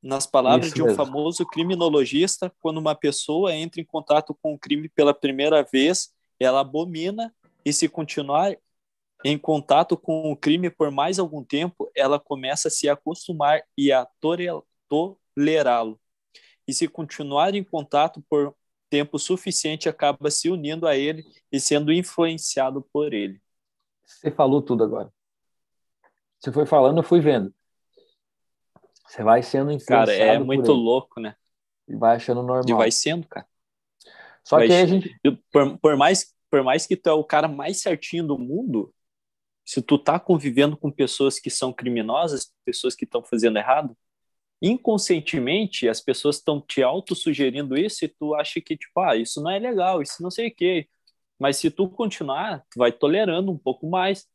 [SPEAKER 2] Nas palavras Isso de um mesmo. famoso criminologista, quando uma pessoa entra em contato com o crime pela primeira vez, ela abomina e se continuar em contato com o crime por mais algum tempo, ela começa a se acostumar e a tolerá-lo. E se continuar em contato por tempo suficiente, acaba se unindo a ele e sendo influenciado por ele.
[SPEAKER 1] Você falou tudo agora. Você foi falando, eu fui vendo. Você vai sendo influenciado.
[SPEAKER 2] Cara, é muito louco, né?
[SPEAKER 1] E vai achando normal. E
[SPEAKER 2] vai sendo, cara.
[SPEAKER 1] Só vai, que a gente.
[SPEAKER 2] Por, por, mais, por mais que tu é o cara mais certinho do mundo, se tu tá convivendo com pessoas que são criminosas, pessoas que estão fazendo errado, inconscientemente as pessoas estão te auto-sugerindo isso e tu acha que, tipo, ah, isso não é legal, isso não sei o quê. Mas se tu continuar, tu vai tolerando um pouco mais.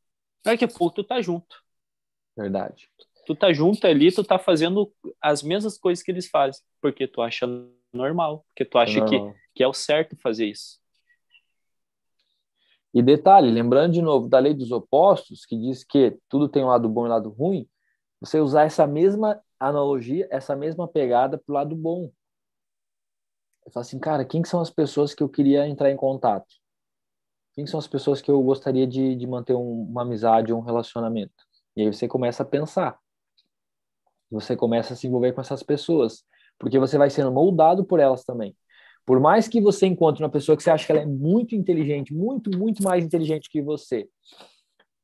[SPEAKER 2] Daqui a pouco tu tá junto.
[SPEAKER 1] Verdade.
[SPEAKER 2] Tu tá junto ali, tu tá fazendo as mesmas coisas que eles fazem, porque tu acha normal, porque tu acha que, que é o certo fazer isso.
[SPEAKER 1] E detalhe, lembrando de novo da lei dos opostos, que diz que tudo tem um lado bom e um lado ruim, você usar essa mesma analogia, essa mesma pegada para o lado bom. Eu falo assim, cara, quem são as pessoas que eu queria entrar em contato? Quem são as pessoas que eu gostaria de, de manter um, uma amizade ou um relacionamento? E aí você começa a pensar. Você começa a se envolver com essas pessoas, porque você vai sendo moldado por elas também. Por mais que você encontre uma pessoa que você acha que ela é muito inteligente, muito, muito mais inteligente que você,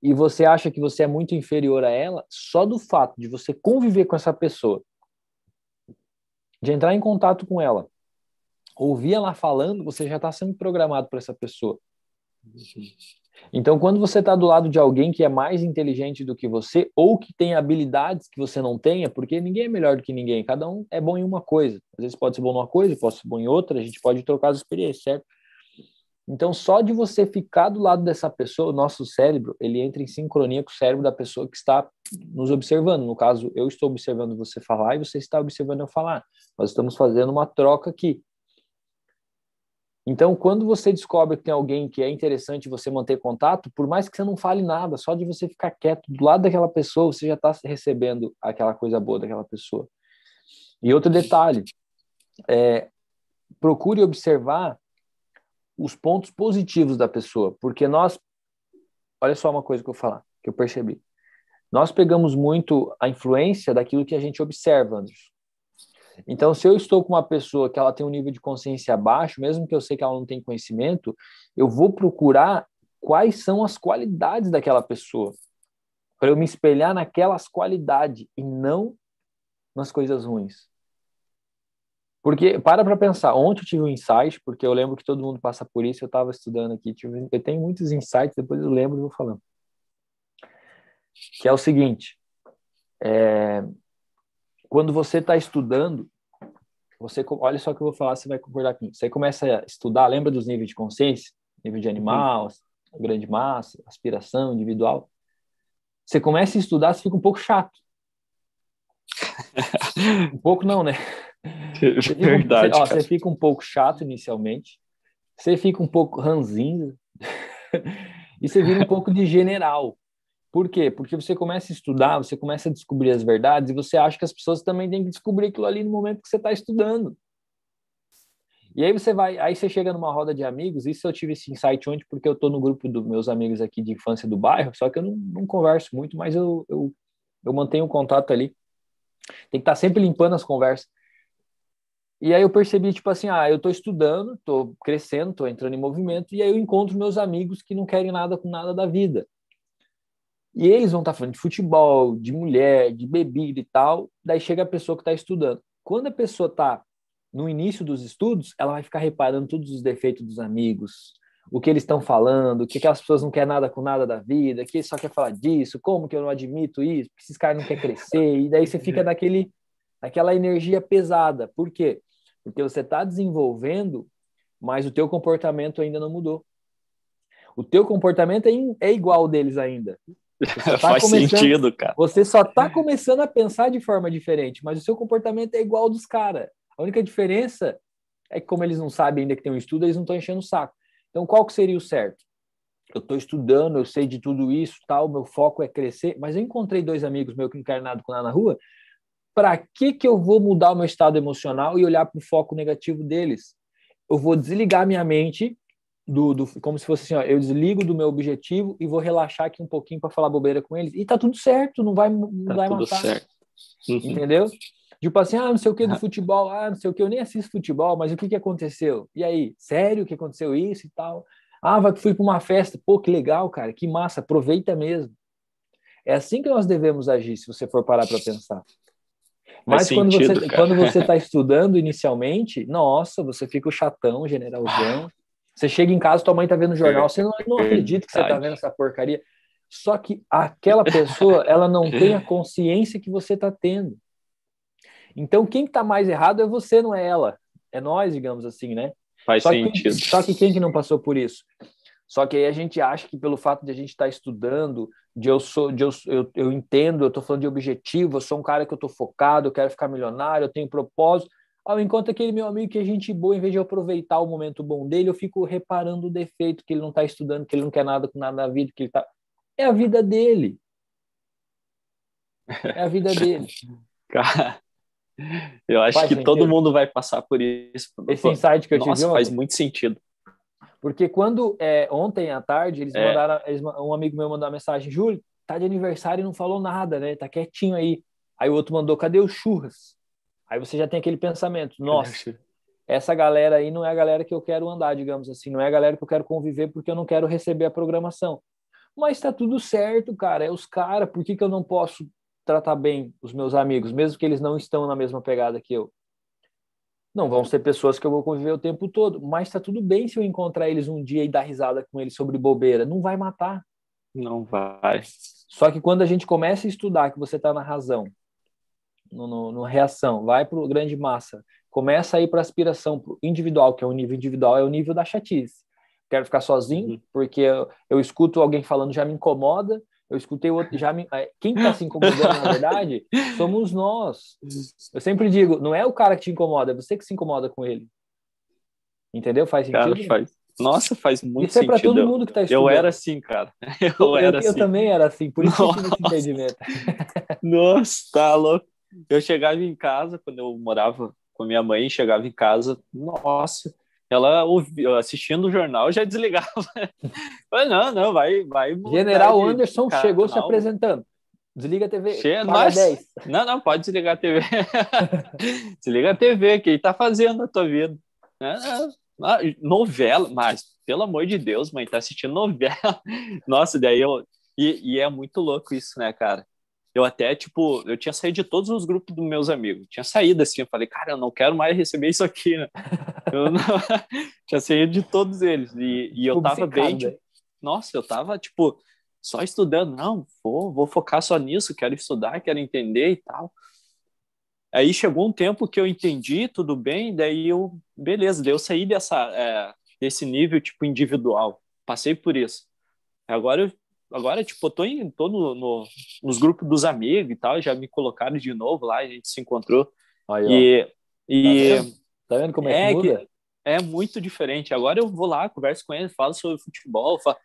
[SPEAKER 1] e você acha que você é muito inferior a ela, só do fato de você conviver com essa pessoa, de entrar em contato com ela, ouvir ela falando, você já está sendo programado por essa pessoa. Então, quando você está do lado de alguém que é mais inteligente do que você, ou que tem habilidades que você não tenha, porque ninguém é melhor do que ninguém, cada um é bom em uma coisa. Às vezes pode ser bom numa coisa, pode ser bom em outra, a gente pode trocar as experiências, certo? Então, só de você ficar do lado dessa pessoa, o nosso cérebro, ele entra em sincronia com o cérebro da pessoa que está nos observando. No caso, eu estou observando você falar e você está observando eu falar. Nós estamos fazendo uma troca aqui. Então, quando você descobre que tem alguém que é interessante você manter contato, por mais que você não fale nada, só de você ficar quieto do lado daquela pessoa, você já está recebendo aquela coisa boa daquela pessoa. E outro detalhe, é, procure observar os pontos positivos da pessoa, porque nós, olha só uma coisa que eu vou falar, que eu percebi. Nós pegamos muito a influência daquilo que a gente observa, Anderson. Então, se eu estou com uma pessoa que ela tem um nível de consciência baixo, mesmo que eu sei que ela não tem conhecimento, eu vou procurar quais são as qualidades daquela pessoa, para eu me espelhar naquelas qualidades e não nas coisas ruins. Porque, para para pensar, ontem eu tive um insight, porque eu lembro que todo mundo passa por isso, eu estava estudando aqui, tive, eu tenho muitos insights, depois eu lembro e vou falando. Que é o seguinte, é, quando você está estudando, você olha só o que eu vou falar, você vai concordar comigo. Você começa a estudar, lembra dos níveis de consciência? Nível de animal, uhum. grande massa, aspiração, individual. Você começa a estudar, você fica um pouco chato. [laughs] um pouco não, né?
[SPEAKER 2] Você Verdade.
[SPEAKER 1] Você, ó, você fica um pouco chato inicialmente, você fica um pouco ranzinho, [laughs] e você vira um pouco de general. Por quê? Porque você começa a estudar, você começa a descobrir as verdades e você acha que as pessoas também têm que descobrir aquilo ali no momento que você está estudando. E aí você vai, aí você chega numa roda de amigos, isso eu tive esse insight ontem porque eu estou no grupo dos meus amigos aqui de infância do bairro, só que eu não, não converso muito, mas eu, eu, eu mantenho o contato ali. Tem que estar tá sempre limpando as conversas. E aí eu percebi, tipo assim, ah, eu estou estudando, estou crescendo, estou entrando em movimento, e aí eu encontro meus amigos que não querem nada com nada da vida. E eles vão estar tá falando de futebol, de mulher, de bebida e tal. Daí chega a pessoa que está estudando. Quando a pessoa está no início dos estudos, ela vai ficar reparando todos os defeitos dos amigos, o que eles estão falando, que aquelas pessoas não querem nada com nada da vida, que só quer falar disso, como que eu não admito isso, que esses caras não querem crescer. E daí você fica naquele, naquela energia pesada. Por quê? Porque você está desenvolvendo, mas o teu comportamento ainda não mudou. O teu comportamento é, é igual deles ainda. [laughs]
[SPEAKER 2] Tá Faz sentido, cara.
[SPEAKER 1] Você só está começando a pensar de forma diferente, mas o seu comportamento é igual ao dos caras. A única diferença é que, como eles não sabem ainda que tem um estudo, eles não estão enchendo o saco. Então, qual que seria o certo? Eu estou estudando, eu sei de tudo isso, tal, meu foco é crescer, mas eu encontrei dois amigos meus que nada com nada na rua. Para que, que eu vou mudar o meu estado emocional e olhar para o foco negativo deles? Eu vou desligar minha mente do, do, como se fosse assim, ó, eu desligo do meu objetivo e vou relaxar aqui um pouquinho para falar bobeira com eles. E tá tudo certo, não vai, não tá vai tudo matar. Certo. Uhum. Entendeu? Tipo assim, ah, não sei o que do futebol, ah, não sei o que, eu nem assisto futebol, mas o que que aconteceu? E aí, sério que aconteceu isso e tal? Ah, vai, fui para uma festa, pô, que legal, cara, que massa, aproveita mesmo. É assim que nós devemos agir, se você for parar para pensar. Mas quando, sentido, você, quando você está [laughs] estudando inicialmente, nossa, você fica o chatão, generalzão, Você chega em casa, tua mãe tá vendo o jornal, você não, não acredita que você tá vendo essa porcaria. Só que aquela [laughs] pessoa, ela não tem a consciência que você tá tendo. Então, quem está mais errado é você, não é ela. É nós, digamos assim, né?
[SPEAKER 2] Faz
[SPEAKER 1] só
[SPEAKER 2] sentido.
[SPEAKER 1] Que, só que quem que não passou por isso? Só que aí a gente acha que pelo fato de a gente estar tá estudando, de eu sou, de eu, eu, eu entendo, eu estou falando de objetivo, eu sou um cara que eu estou focado, eu quero ficar milionário, eu tenho propósito. Ao enquanto aquele meu amigo que é gente boa, em vez de aproveitar o momento bom dele, eu fico reparando o defeito, que ele não está estudando, que ele não quer nada com nada na vida, que ele tá. É a vida dele. É a vida dele. [laughs]
[SPEAKER 2] Cara, eu acho faz que sentido. todo mundo vai passar por isso.
[SPEAKER 1] Esse insight que eu
[SPEAKER 2] Nossa,
[SPEAKER 1] tive
[SPEAKER 2] faz muito sentido.
[SPEAKER 1] Porque quando é, ontem à tarde eles é. mandaram, eles, um amigo meu mandou uma mensagem, Júlio, tá de aniversário e não falou nada, né? Tá quietinho aí. Aí o outro mandou, cadê os churras? Aí você já tem aquele pensamento, nossa, essa galera aí não é a galera que eu quero andar, digamos assim, não é a galera que eu quero conviver porque eu não quero receber a programação. Mas tá tudo certo, cara, é os caras, por que, que eu não posso tratar bem os meus amigos, mesmo que eles não estão na mesma pegada que eu. Não vão ser pessoas que eu vou conviver o tempo todo, mas está tudo bem se eu encontrar eles um dia e dar risada com eles sobre bobeira. Não vai matar.
[SPEAKER 2] Não vai.
[SPEAKER 1] Só que quando a gente começa a estudar que você está na razão, no, no, no, reação, vai para o grande massa, começa a ir para aspiração, para individual, que é o nível individual, é o nível da chatice. Quero ficar sozinho, uhum. porque eu, eu escuto alguém falando já me incomoda, eu escutei outro, já me, é, quem está se incomodando, na verdade, [laughs] somos nós. Eu sempre digo, não é o cara que te incomoda, é você que se incomoda com ele. Entendeu? Faz sentido?
[SPEAKER 2] Cara, faz. Nossa, faz muito
[SPEAKER 1] Isso
[SPEAKER 2] sentido.
[SPEAKER 1] Isso é para todo mundo que está estudando.
[SPEAKER 2] Eu era assim, cara. Eu, [laughs]
[SPEAKER 1] eu
[SPEAKER 2] era
[SPEAKER 1] eu,
[SPEAKER 2] assim.
[SPEAKER 1] também era assim, por isso Nossa. que eu tive esse [laughs] entendimento.
[SPEAKER 2] Nossa, tá louco. Eu chegava em casa, quando eu morava com minha mãe, chegava em casa, nossa, ela ouvia, assistindo o jornal já desligava. [laughs] não, não, vai, vai.
[SPEAKER 1] General Anderson canal. chegou se apresentando. Desliga a TV.
[SPEAKER 2] Che... Nós... 10. Não, não, pode desligar a TV. [laughs] Desliga a TV, que ele tá fazendo na tua vida. Novela, mas pelo amor de Deus, mãe, tá assistindo novela. [laughs] Nossa, daí eu. E, e é muito louco isso, né, cara? Eu até, tipo, eu tinha saído de todos os grupos dos meus amigos. Tinha saído assim, eu falei, cara, eu não quero mais receber isso aqui, né? [laughs] Eu não... [laughs] tinha saído de todos eles. E, e eu tava bem, tipo, nossa, eu tava, tipo, só estudando. Não, vou, vou focar só nisso, quero estudar, quero entender e tal. Aí chegou um tempo que eu entendi, tudo bem, daí eu, beleza, daí eu saí dessa, é, desse nível, tipo, individual. Passei por isso. Agora eu agora, tipo, eu tô, em, tô no, no, nos grupos dos amigos e tal, já me colocaram de novo lá, a gente se encontrou. Aí, e, e
[SPEAKER 1] tá, vendo? tá vendo como é, é que muda? Que
[SPEAKER 2] é muito diferente. Agora eu vou lá, converso com ele, falo sobre futebol, falo,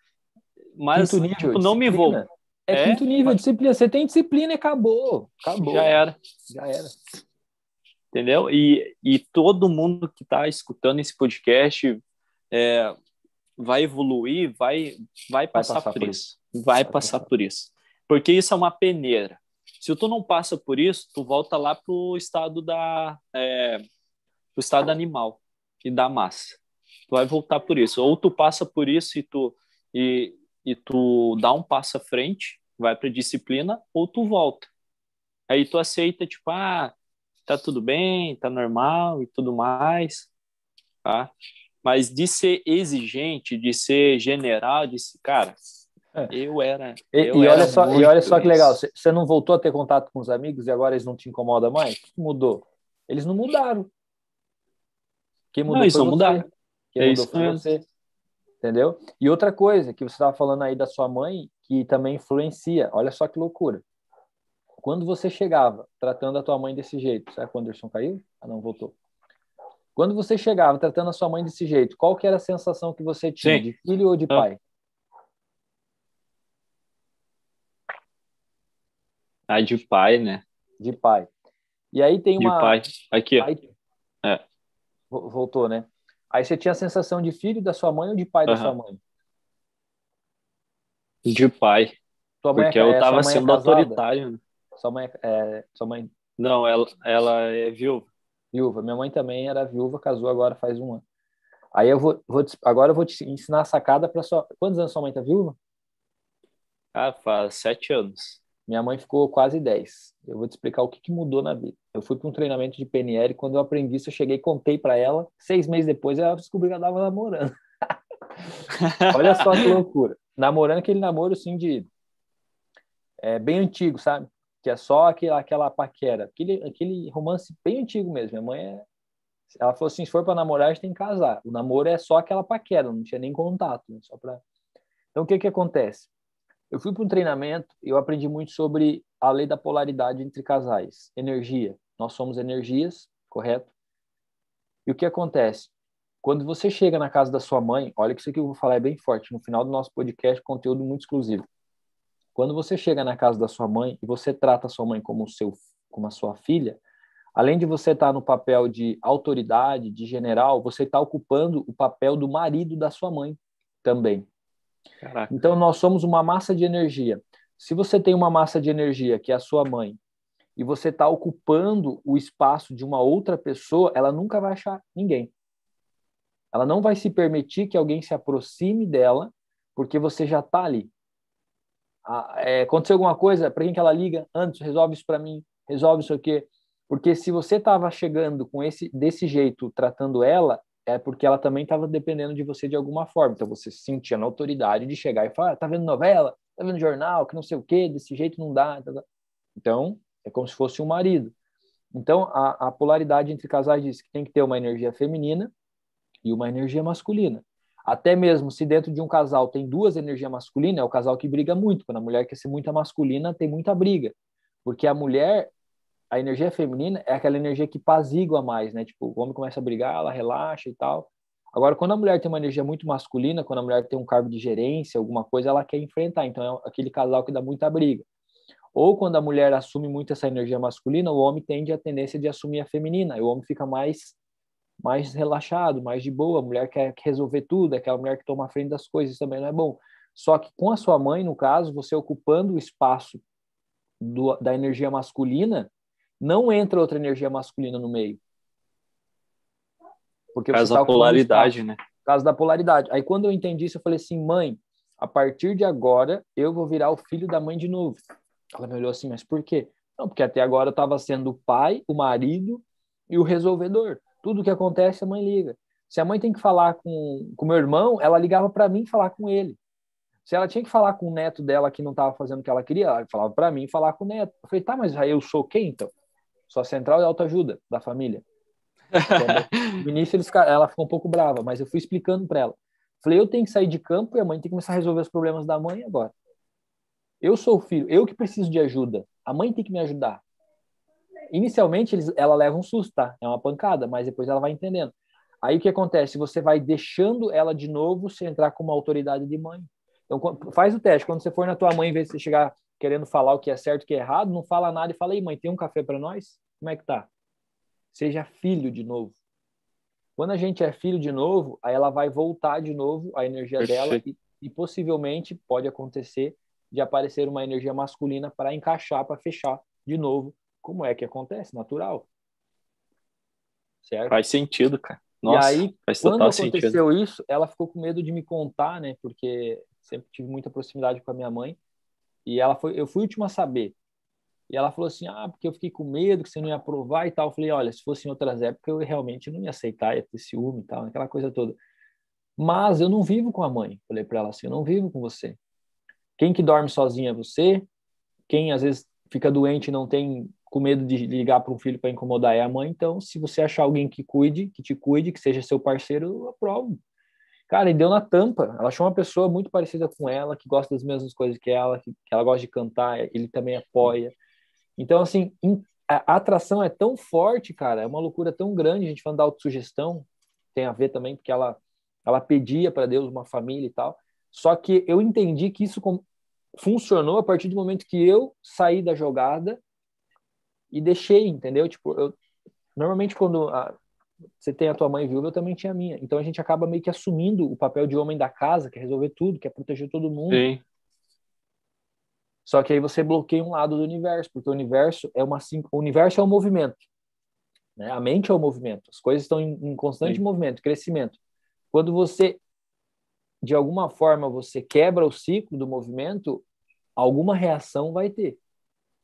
[SPEAKER 2] mas nível, tipo, não me vou.
[SPEAKER 1] É, é quinto nível, mas... disciplina. Você tem disciplina e acabou. Acabou.
[SPEAKER 2] Já era.
[SPEAKER 1] Já era.
[SPEAKER 2] Entendeu? E, e todo mundo que está escutando esse podcast é, vai evoluir, vai, vai, passar, vai passar por, por isso. Vai, passar, passar por isso. Porque isso é uma peneira. Se tu não passa por isso, tu volta lá pro estado da é, pro estado animal e da massa. Tu vai voltar por isso. Ou tu passa por isso e tu e, e tu dá um passo à frente, vai para disciplina, ou tu volta. Aí tu aceita tipo, ah, tá tudo bem, tá normal e tudo mais, tá? Mas de ser exigente, de ser general, de ser, cara, é. eu era.
[SPEAKER 1] E,
[SPEAKER 2] eu
[SPEAKER 1] e, era olha só, e olha só que legal, você não voltou a ter contato com os amigos e agora eles não te incomodam mais? O que mudou? Eles não mudaram. Quem mudou
[SPEAKER 2] não, eles não
[SPEAKER 1] mudaram. Quem é mudou foi você. Entendeu? E outra coisa que você estava falando aí da sua mãe, que também influencia. Olha só que loucura. Quando você chegava tratando a tua mãe desse jeito, sabe quando o Anderson caiu? Ah, não, voltou. Quando você chegava tratando a sua mãe desse jeito, qual que era a sensação que você tinha, Sim. de filho ou de pai?
[SPEAKER 2] Ah, de pai, né?
[SPEAKER 1] De pai. E aí tem uma...
[SPEAKER 2] De pai. Aqui,
[SPEAKER 1] aí...
[SPEAKER 2] É.
[SPEAKER 1] Voltou, né? Aí você tinha a sensação de filho da sua mãe ou de pai uhum. da sua mãe?
[SPEAKER 2] De pai. Porque é, eu tava sendo é autoritário. Né?
[SPEAKER 1] Sua mãe é, sua mãe...
[SPEAKER 2] Não, ela, ela é viúva.
[SPEAKER 1] Viúva. Minha mãe também era viúva, casou agora faz um ano. Aí eu vou, vou te, agora eu vou te ensinar a sacada para sua. Quantos anos sua mãe tá viúva?
[SPEAKER 2] Ah, faz sete anos.
[SPEAKER 1] Minha mãe ficou quase dez. Eu vou te explicar o que, que mudou na vida. Eu fui para um treinamento de PNL. Quando eu aprendi isso, eu cheguei e contei para ela. Seis meses depois, ela descobriu que ela estava namorando. [laughs] Olha só que loucura. Namorando aquele namoro, assim, de... É, bem antigo, sabe? Que é só aquela, aquela paquera. Aquele, aquele romance bem antigo mesmo. Minha mãe é... Ela falou assim, se for para namorar, a gente tem que casar. O namoro é só aquela paquera, não tinha nem contato. Né? Só pra... Então, o que que acontece? Eu fui para um treinamento e eu aprendi muito sobre a lei da polaridade entre casais. Energia. Nós somos energias, correto? E o que acontece? Quando você chega na casa da sua mãe, olha que isso aqui eu vou falar é bem forte. No final do nosso podcast, conteúdo muito exclusivo. Quando você chega na casa da sua mãe e você trata a sua mãe como seu, como a sua filha, além de você estar no papel de autoridade, de general, você está ocupando o papel do marido da sua mãe também. Caraca. Então, nós somos uma massa de energia. Se você tem uma massa de energia, que é a sua mãe, e você está ocupando o espaço de uma outra pessoa, ela nunca vai achar ninguém. Ela não vai se permitir que alguém se aproxime dela, porque você já está ali. Ah, é, aconteceu alguma coisa, para quem que ela liga? Antes, resolve isso para mim, resolve isso aqui. Porque se você estava chegando com esse desse jeito, tratando ela, é porque ela também estava dependendo de você de alguma forma. Então você se sentia na autoridade de chegar e falar: ah, tá vendo novela, tá vendo jornal, que não sei o quê, desse jeito não dá. Tá, tá. Então é como se fosse um marido. Então a, a polaridade entre casais diz que tem que ter uma energia feminina e uma energia masculina. Até mesmo se dentro de um casal tem duas energias masculinas, é o casal que briga muito. Quando a mulher quer ser muito masculina, tem muita briga. Porque a mulher, a energia feminina é aquela energia que pazigua mais, né? Tipo, o homem começa a brigar, ela relaxa e tal. Agora, quando a mulher tem uma energia muito masculina, quando a mulher tem um cargo de gerência, alguma coisa, ela quer enfrentar. Então, é aquele casal que dá muita briga. Ou quando a mulher assume muito essa energia masculina, o homem tende a tendência de assumir a feminina. E o homem fica mais mais relaxado, mais de boa. A mulher quer resolver tudo, é aquela mulher que toma a frente das coisas também não é bom. Só que com a sua mãe, no caso, você ocupando o espaço do, da energia masculina, não entra outra energia masculina no meio.
[SPEAKER 2] Porque Por causa da polaridade, né?
[SPEAKER 1] Causa da polaridade. Aí quando eu entendi isso, eu falei assim, mãe, a partir de agora eu vou virar o filho da mãe de novo. Ela me olhou assim, mas por quê? Não, porque até agora eu estava sendo o pai, o marido e o resolvedor. Tudo que acontece, a mãe liga. Se a mãe tem que falar com o meu irmão, ela ligava para mim falar com ele. Se ela tinha que falar com o neto dela que não estava fazendo o que ela queria, ela falava para mim falar com o neto. Eu falei, tá, mas aí eu sou quem então? Sou a central de autoajuda da família. Então, [laughs] no início eles, ela ficou um pouco brava, mas eu fui explicando para ela. Falei, eu tenho que sair de campo e a mãe tem que começar a resolver os problemas da mãe agora. Eu sou o filho, eu que preciso de ajuda. A mãe tem que me ajudar. Inicialmente eles, ela leva um susto, tá? É uma pancada, mas depois ela vai entendendo. Aí o que acontece? Você vai deixando ela de novo se entrar com uma autoridade de mãe. Então faz o teste. Quando você for na tua mãe, em vez de você chegar querendo falar o que é certo e o que é errado, não fala nada e fala, aí mãe, tem um café para nós? Como é que tá? Seja filho de novo. Quando a gente é filho de novo, aí ela vai voltar de novo a energia Perfeito. dela e, e possivelmente pode acontecer de aparecer uma energia masculina para encaixar, para fechar de novo como é que acontece, natural.
[SPEAKER 2] Certo? Faz sentido, cara. Nossa,
[SPEAKER 1] e aí, quando aconteceu sentido. isso, ela ficou com medo de me contar, né? Porque sempre tive muita proximidade com a minha mãe. E ela foi, eu fui o último a saber. E ela falou assim: Ah, porque eu fiquei com medo que você não ia aprovar e tal. Eu falei: Olha, se fosse em outras épocas, eu realmente não ia aceitar, ia ter ciúme e tal, aquela coisa toda. Mas eu não vivo com a mãe. Falei para ela assim: Eu não vivo com você. Quem que dorme sozinha é você. Quem às vezes fica doente e não tem com medo de ligar para um filho para incomodar é a mãe. Então, se você achar alguém que cuide, que te cuide, que seja seu parceiro, eu aprovo. Cara, e deu na tampa. Ela achou uma pessoa muito parecida com ela, que gosta das mesmas coisas que ela, que, que ela gosta de cantar, ele também apoia. Então, assim, a atração é tão forte, cara, é uma loucura tão grande. A gente falando da autossugestão, tem a ver também, porque ela, ela pedia para Deus uma família e tal. Só que eu entendi que isso funcionou a partir do momento que eu saí da jogada e deixei, entendeu? Tipo, eu, normalmente quando a, você tem a tua mãe viúva, eu também tinha a minha. Então a gente acaba meio que assumindo o papel de homem da casa, que é resolver tudo, que é proteger todo mundo. Sim. Só que aí você bloqueia um lado do universo, porque o universo é uma o universo é um movimento. Né? A mente é o um movimento. As coisas estão em, em constante Sim. movimento, crescimento. Quando você de alguma forma você quebra o ciclo do movimento, alguma reação vai ter.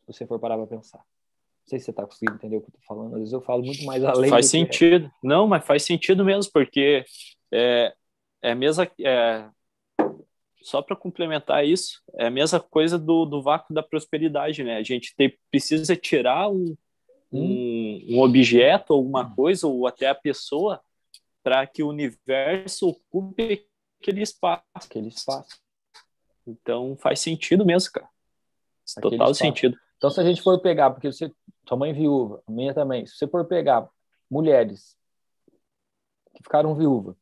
[SPEAKER 1] Se você for parar para pensar sei se você está conseguindo entender o que eu estou falando. Às vezes eu falo muito mais além.
[SPEAKER 2] Faz sentido. É. Não, mas faz sentido mesmo, porque é, é a mesma. É, só para complementar isso, é a mesma coisa do, do vácuo da prosperidade, né? A gente tem, precisa tirar um, um, um objeto, alguma coisa, ou até a pessoa, para que o universo ocupe aquele espaço.
[SPEAKER 1] Aquele espaço.
[SPEAKER 2] Então faz sentido mesmo, cara. Aquele Total espaço. sentido.
[SPEAKER 1] Então, se a gente for pegar, porque você, sua mãe viúva, a minha também, se você for pegar mulheres que ficaram viúvas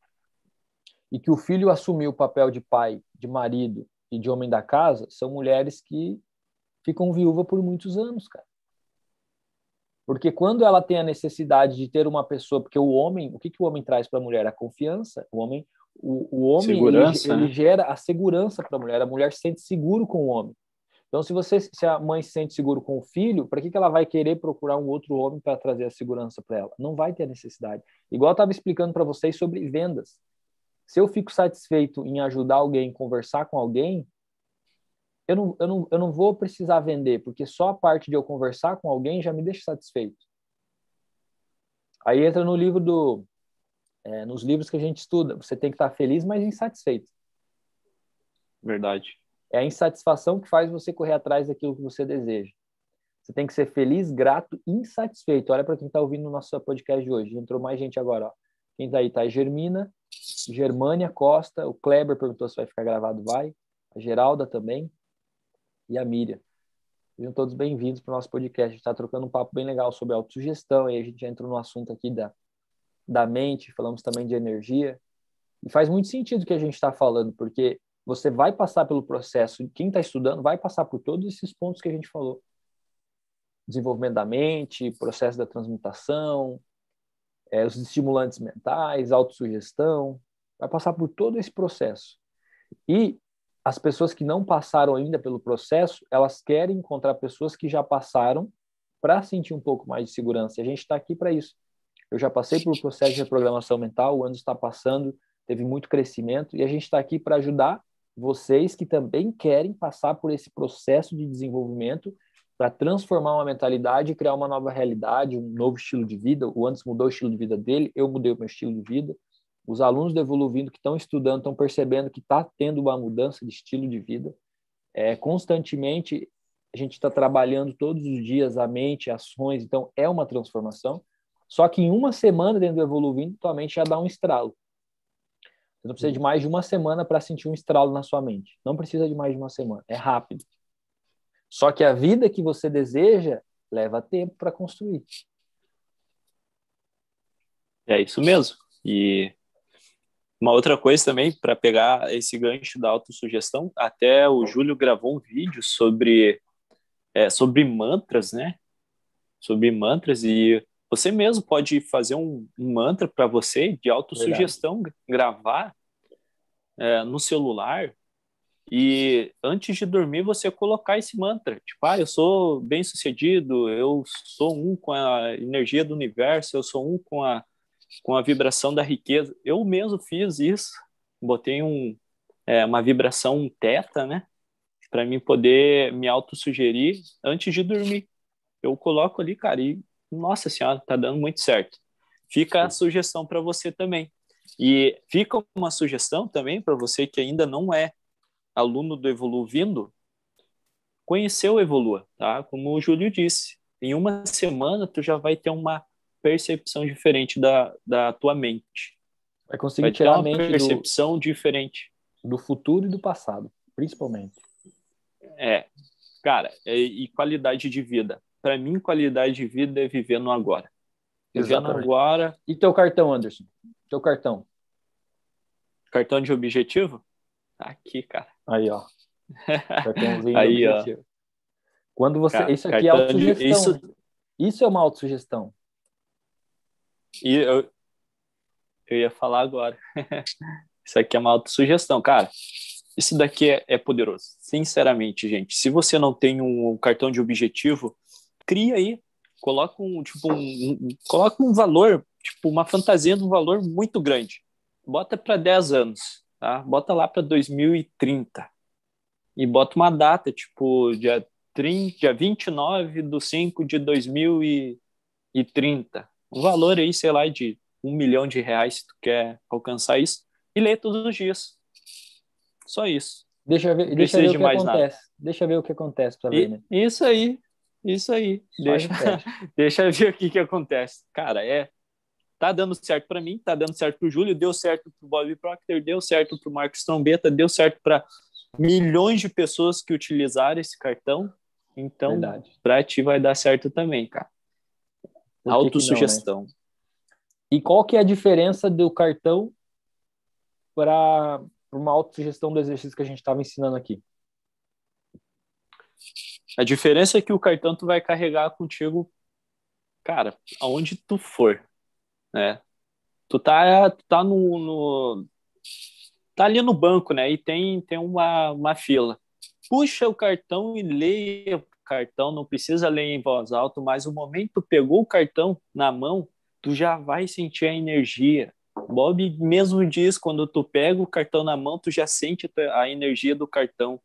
[SPEAKER 1] e que o filho assumiu o papel de pai, de marido e de homem da casa, são mulheres que ficam viúvas por muitos anos, cara. Porque quando ela tem a necessidade de ter uma pessoa, porque o homem, o que, que o homem traz para a mulher? A confiança. O homem, o, o homem ele, ele, né? gera a segurança para a mulher. A mulher se sente seguro com o homem. Então, se você, se a mãe se sente seguro com o filho, para que, que ela vai querer procurar um outro homem para trazer a segurança para ela? Não vai ter necessidade. Igual eu estava explicando para vocês sobre vendas. Se eu fico satisfeito em ajudar alguém, conversar com alguém, eu não, eu, não, eu não vou precisar vender, porque só a parte de eu conversar com alguém já me deixa satisfeito. Aí entra no livro do. É, nos livros que a gente estuda. Você tem que estar feliz, mas insatisfeito.
[SPEAKER 2] Verdade.
[SPEAKER 1] É a insatisfação que faz você correr atrás daquilo que você deseja. Você tem que ser feliz, grato insatisfeito. Olha para quem está ouvindo o nosso podcast de hoje. Entrou mais gente agora. Ó. Quem está aí está a Germina, Germânia Costa, o Kleber perguntou se vai ficar gravado. Vai. A Geralda também e a Miriam. Sejam todos bem-vindos para o nosso podcast. A gente está trocando um papo bem legal sobre autossugestão, e a gente já entrou no assunto aqui da, da mente, falamos também de energia. E faz muito sentido o que a gente está falando, porque você vai passar pelo processo, quem está estudando vai passar por todos esses pontos que a gente falou. Desenvolvimento da mente, processo da transmutação, é, os estimulantes mentais, autossugestão, vai passar por todo esse processo. E as pessoas que não passaram ainda pelo processo, elas querem encontrar pessoas que já passaram para sentir um pouco mais de segurança. E a gente está aqui para isso. Eu já passei pelo processo de reprogramação mental, o ano está passando, teve muito crescimento, e a gente está aqui para ajudar vocês que também querem passar por esse processo de desenvolvimento para transformar uma mentalidade e criar uma nova realidade, um novo estilo de vida. O Anderson mudou o estilo de vida dele, eu mudei o meu estilo de vida. Os alunos do Evoluindo que estão estudando estão percebendo que está tendo uma mudança de estilo de vida. É, constantemente a gente está trabalhando todos os dias a mente, ações, então é uma transformação. Só que em uma semana dentro do Evoluindo, tua mente já dá um estralo. Você não precisa de mais de uma semana para sentir um estralo na sua mente. Não precisa de mais de uma semana, é rápido. Só que a vida que você deseja leva tempo para construir.
[SPEAKER 2] É isso mesmo. E uma outra coisa também, para pegar esse gancho da autossugestão, até o Júlio gravou um vídeo sobre, é, sobre mantras, né? Sobre mantras, e você mesmo pode fazer um, um mantra para você de autossugestão, Verdade. gravar é, no celular, e antes de dormir você colocar esse mantra, tipo, ah, eu sou bem sucedido, eu sou um com a energia do universo, eu sou um com a com a vibração da riqueza. Eu mesmo fiz isso, botei um, é, uma vibração um teta, né? Para mim poder me autossugerir antes de dormir. Eu coloco ali, cara, e nossa senhora, tá dando muito certo. Fica a sugestão para você também. E fica uma sugestão também para você que ainda não é aluno do Evoluindo, conhecer o Evolua, tá? Como o Júlio disse, em uma semana tu já vai ter uma percepção diferente da, da tua mente.
[SPEAKER 1] Vai conseguir vai tirar uma
[SPEAKER 2] percepção do, diferente
[SPEAKER 1] do futuro e do passado, principalmente.
[SPEAKER 2] É, cara, é, e qualidade de vida. Para mim, qualidade de vida é viver no agora. Vivendo agora.
[SPEAKER 1] E teu cartão, Anderson? Teu cartão?
[SPEAKER 2] Cartão de objetivo? Aqui, cara.
[SPEAKER 1] Aí, ó. [laughs] Cartãozinho Aí, objetivo. Ó. Quando você. Cara, isso aqui é autossugestão. De... Isso... isso é uma autossugestão.
[SPEAKER 2] E eu, eu ia falar agora. [laughs] isso aqui é uma autossugestão, cara. Isso daqui é, é, poderoso. Sinceramente, gente. Se você não tem um, um cartão de objetivo, cria aí. Coloca um, tipo, um, um, coloca um valor, tipo, uma fantasia de um valor muito grande. Bota para 10 anos, tá? Bota lá para 2030. E bota uma data, tipo, dia, 30, dia 29 de 5 de 2030 um valor aí, sei lá, de um milhão de reais se tu quer alcançar isso, e ler todos os dias. Só isso.
[SPEAKER 1] Deixa ver, deixa ver o que acontece. Nada. Deixa ver o que acontece para ver, né?
[SPEAKER 2] Isso aí. Isso aí. deixa, [laughs] deixa ver o que, que acontece. Cara, é tá dando certo para mim, tá dando certo pro Júlio, deu certo pro Bobby Proctor, deu certo pro Marcos Trombeta, deu certo para milhões de pessoas que utilizaram esse cartão. Então, para ti vai dar certo também, cara. Autossugestão. Né?
[SPEAKER 1] E qual que é a diferença do cartão para uma autossugestão do exercício que a gente estava ensinando aqui?
[SPEAKER 2] A diferença é que o cartão tu vai carregar contigo, cara, aonde tu for né? Tu tá, tu tá no, no, tá ali no banco, né? E tem, tem uma, uma fila. Puxa o cartão e leia o cartão, não precisa ler em voz alta, mas o momento que tu pegou o cartão na mão, tu já vai sentir a energia. Bob mesmo diz, quando tu pega o cartão na mão, tu já sente a energia do cartão.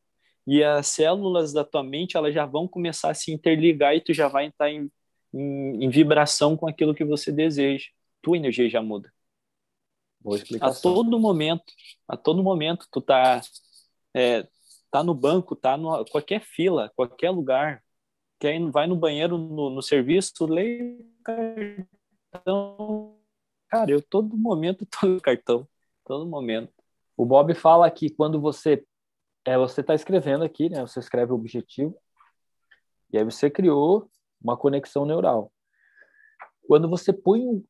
[SPEAKER 2] E as células da tua mente, elas já vão começar a se interligar e tu já vai estar em, em, em vibração com aquilo que você deseja tua energia já muda. A todo momento, a todo momento, tu tá, é, tá no banco, tá no qualquer fila, qualquer lugar, quer vai no banheiro, no, no serviço, lê cartão. Cara, eu todo momento [laughs] tô no cartão, todo momento.
[SPEAKER 1] O Bob fala que quando você é, você está escrevendo aqui, né? Você escreve o objetivo e aí você criou uma conexão neural. Quando você põe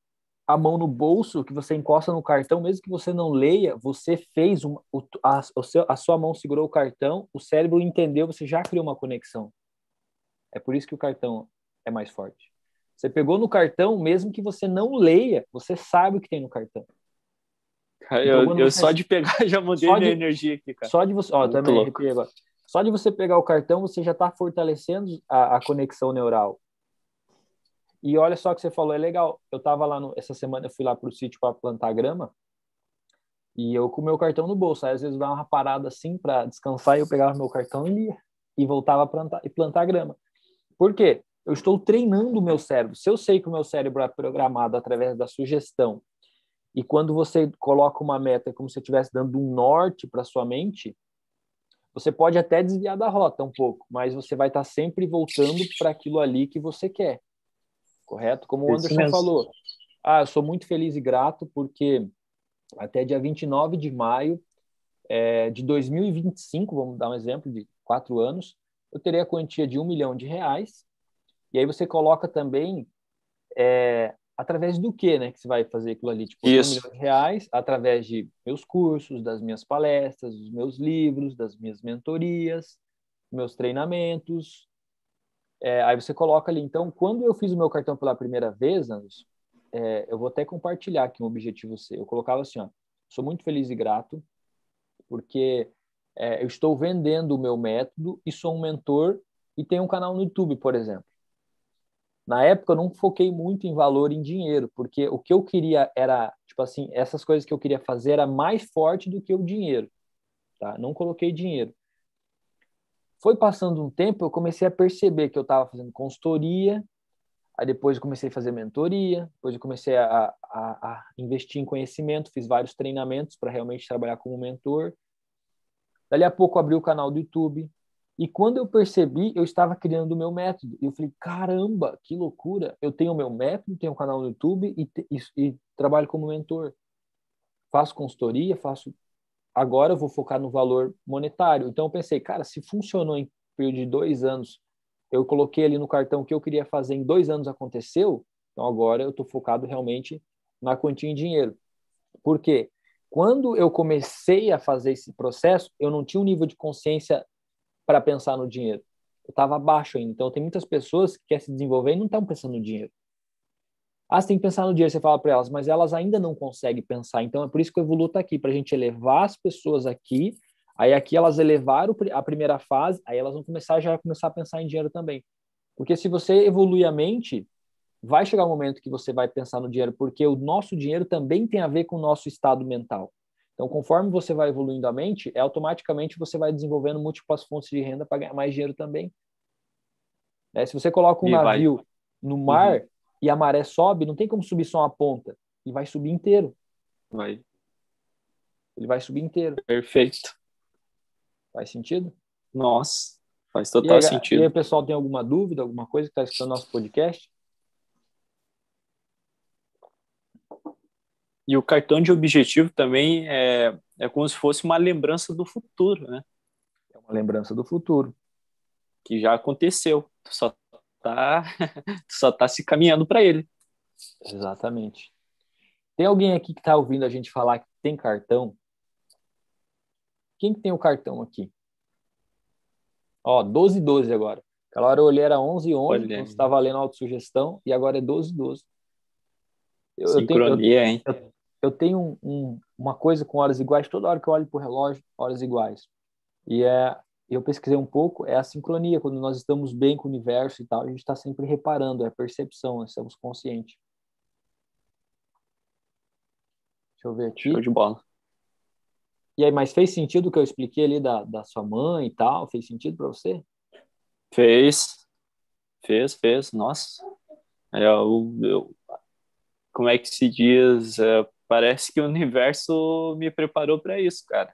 [SPEAKER 1] a mão no bolso, que você encosta no cartão, mesmo que você não leia, você fez uma, a, a sua mão segurou o cartão, o cérebro entendeu, você já criou uma conexão. É por isso que o cartão é mais forte. Você pegou no cartão, mesmo que você não leia, você sabe o que tem no cartão.
[SPEAKER 2] Cara, então, eu, eu só de pegar [laughs] já mudei minha de, energia aqui, cara.
[SPEAKER 1] Só de você, ó, também agora. Só de você pegar o cartão, você já está fortalecendo a, a conexão neural. E olha só o que você falou, é legal. Eu tava lá no, essa semana, eu fui lá para o sítio para plantar grama e eu com o meu cartão no bolso. Aí às vezes dava uma parada assim para descansar e eu pegava meu cartão e lia e voltava a plantar e plantar grama. Por quê? Eu estou treinando o meu cérebro. Se eu sei que o meu cérebro é programado através da sugestão e quando você coloca uma meta como se estivesse dando um norte para sua mente, você pode até desviar da rota um pouco, mas você vai estar sempre voltando para aquilo ali que você quer correto? Como o Anderson falou. Ah, eu sou muito feliz e grato porque até dia 29 de maio é, de 2025, vamos dar um exemplo de quatro anos, eu terei a quantia de um milhão de reais. E aí você coloca também é, através do que, né, que você vai fazer aquilo ali, tipo, Isso. um milhão de reais, através de meus cursos, das minhas palestras, dos meus livros, das minhas mentorias, meus treinamentos, é, aí você coloca ali. Então, quando eu fiz o meu cartão pela primeira vez, Anderson, é, eu vou até compartilhar aqui um objetivo seu. Eu colocava assim, ó, sou muito feliz e grato, porque é, eu estou vendendo o meu método e sou um mentor e tenho um canal no YouTube, por exemplo. Na época eu não foquei muito em valor em dinheiro, porque o que eu queria era, tipo assim, essas coisas que eu queria fazer era mais forte do que o dinheiro, tá? Não coloquei dinheiro. Foi passando um tempo, eu comecei a perceber que eu estava fazendo consultoria, aí depois eu comecei a fazer mentoria, depois eu comecei a, a, a investir em conhecimento, fiz vários treinamentos para realmente trabalhar como mentor. Dali a pouco abri o canal do YouTube, e quando eu percebi, eu estava criando o meu método. E eu falei, caramba, que loucura! Eu tenho o meu método, tenho um canal no YouTube e, e, e trabalho como mentor. Faço consultoria, faço agora eu vou focar no valor monetário. Então eu pensei, cara, se funcionou em período de dois anos, eu coloquei ali no cartão o que eu queria fazer em dois anos aconteceu, então agora eu estou focado realmente na quantia em dinheiro. Por quê? Quando eu comecei a fazer esse processo, eu não tinha um nível de consciência para pensar no dinheiro. Eu estava baixo ainda. Então, tem muitas pessoas que querem se desenvolver e não estão pensando no dinheiro. Ah, você tem que pensar no dinheiro, você fala para elas, mas elas ainda não conseguem pensar. Então é por isso que o Evolu está aqui, para a gente elevar as pessoas aqui. Aí aqui elas elevaram a primeira fase, aí elas vão começar já começar a pensar em dinheiro também. Porque se você evoluir a mente, vai chegar um momento que você vai pensar no dinheiro, porque o nosso dinheiro também tem a ver com o nosso estado mental. Então, conforme você vai evoluindo a mente, é, automaticamente você vai desenvolvendo múltiplas fontes de renda para ganhar mais dinheiro também. É, se você coloca um e navio vai. no mar, uhum e a maré sobe, não tem como subir só uma ponta. E vai subir inteiro.
[SPEAKER 2] Vai.
[SPEAKER 1] Ele vai subir inteiro.
[SPEAKER 2] Perfeito.
[SPEAKER 1] Faz sentido?
[SPEAKER 2] Nossa, faz total
[SPEAKER 1] e aí,
[SPEAKER 2] sentido.
[SPEAKER 1] E aí, pessoal, tem alguma dúvida, alguma coisa que está escutando nosso podcast?
[SPEAKER 2] E o cartão de objetivo também é, é como se fosse uma lembrança do futuro, né?
[SPEAKER 1] É uma lembrança do futuro.
[SPEAKER 2] Que já aconteceu. Tu só tá, [laughs] tu só tá se caminhando para ele.
[SPEAKER 1] Exatamente. Tem alguém aqui que está ouvindo a gente falar que tem cartão? Quem que tem o cartão aqui? Ó, 12 12 agora. Aquela hora eu olhei era 11 11, Olha. quando estava lendo autossugestão, e agora é 12 12.
[SPEAKER 2] Eu, Sincronia, eu tenho, eu, hein?
[SPEAKER 1] Eu, eu tenho um, um, uma coisa com horas iguais, toda hora que eu olho para o relógio, horas iguais. E é, eu pesquisei um pouco, é a sincronia, quando nós estamos bem com o universo e tal, a gente está sempre reparando, é percepção, nós estamos conscientes. Deixa eu ver aqui.
[SPEAKER 2] Show de bola.
[SPEAKER 1] E aí, mas fez sentido o que eu expliquei ali da, da sua mãe e tal? Fez sentido para você?
[SPEAKER 2] Fez. Fez, fez. Nossa. É, eu, eu, como é que se diz? É, parece que o universo me preparou para isso, cara.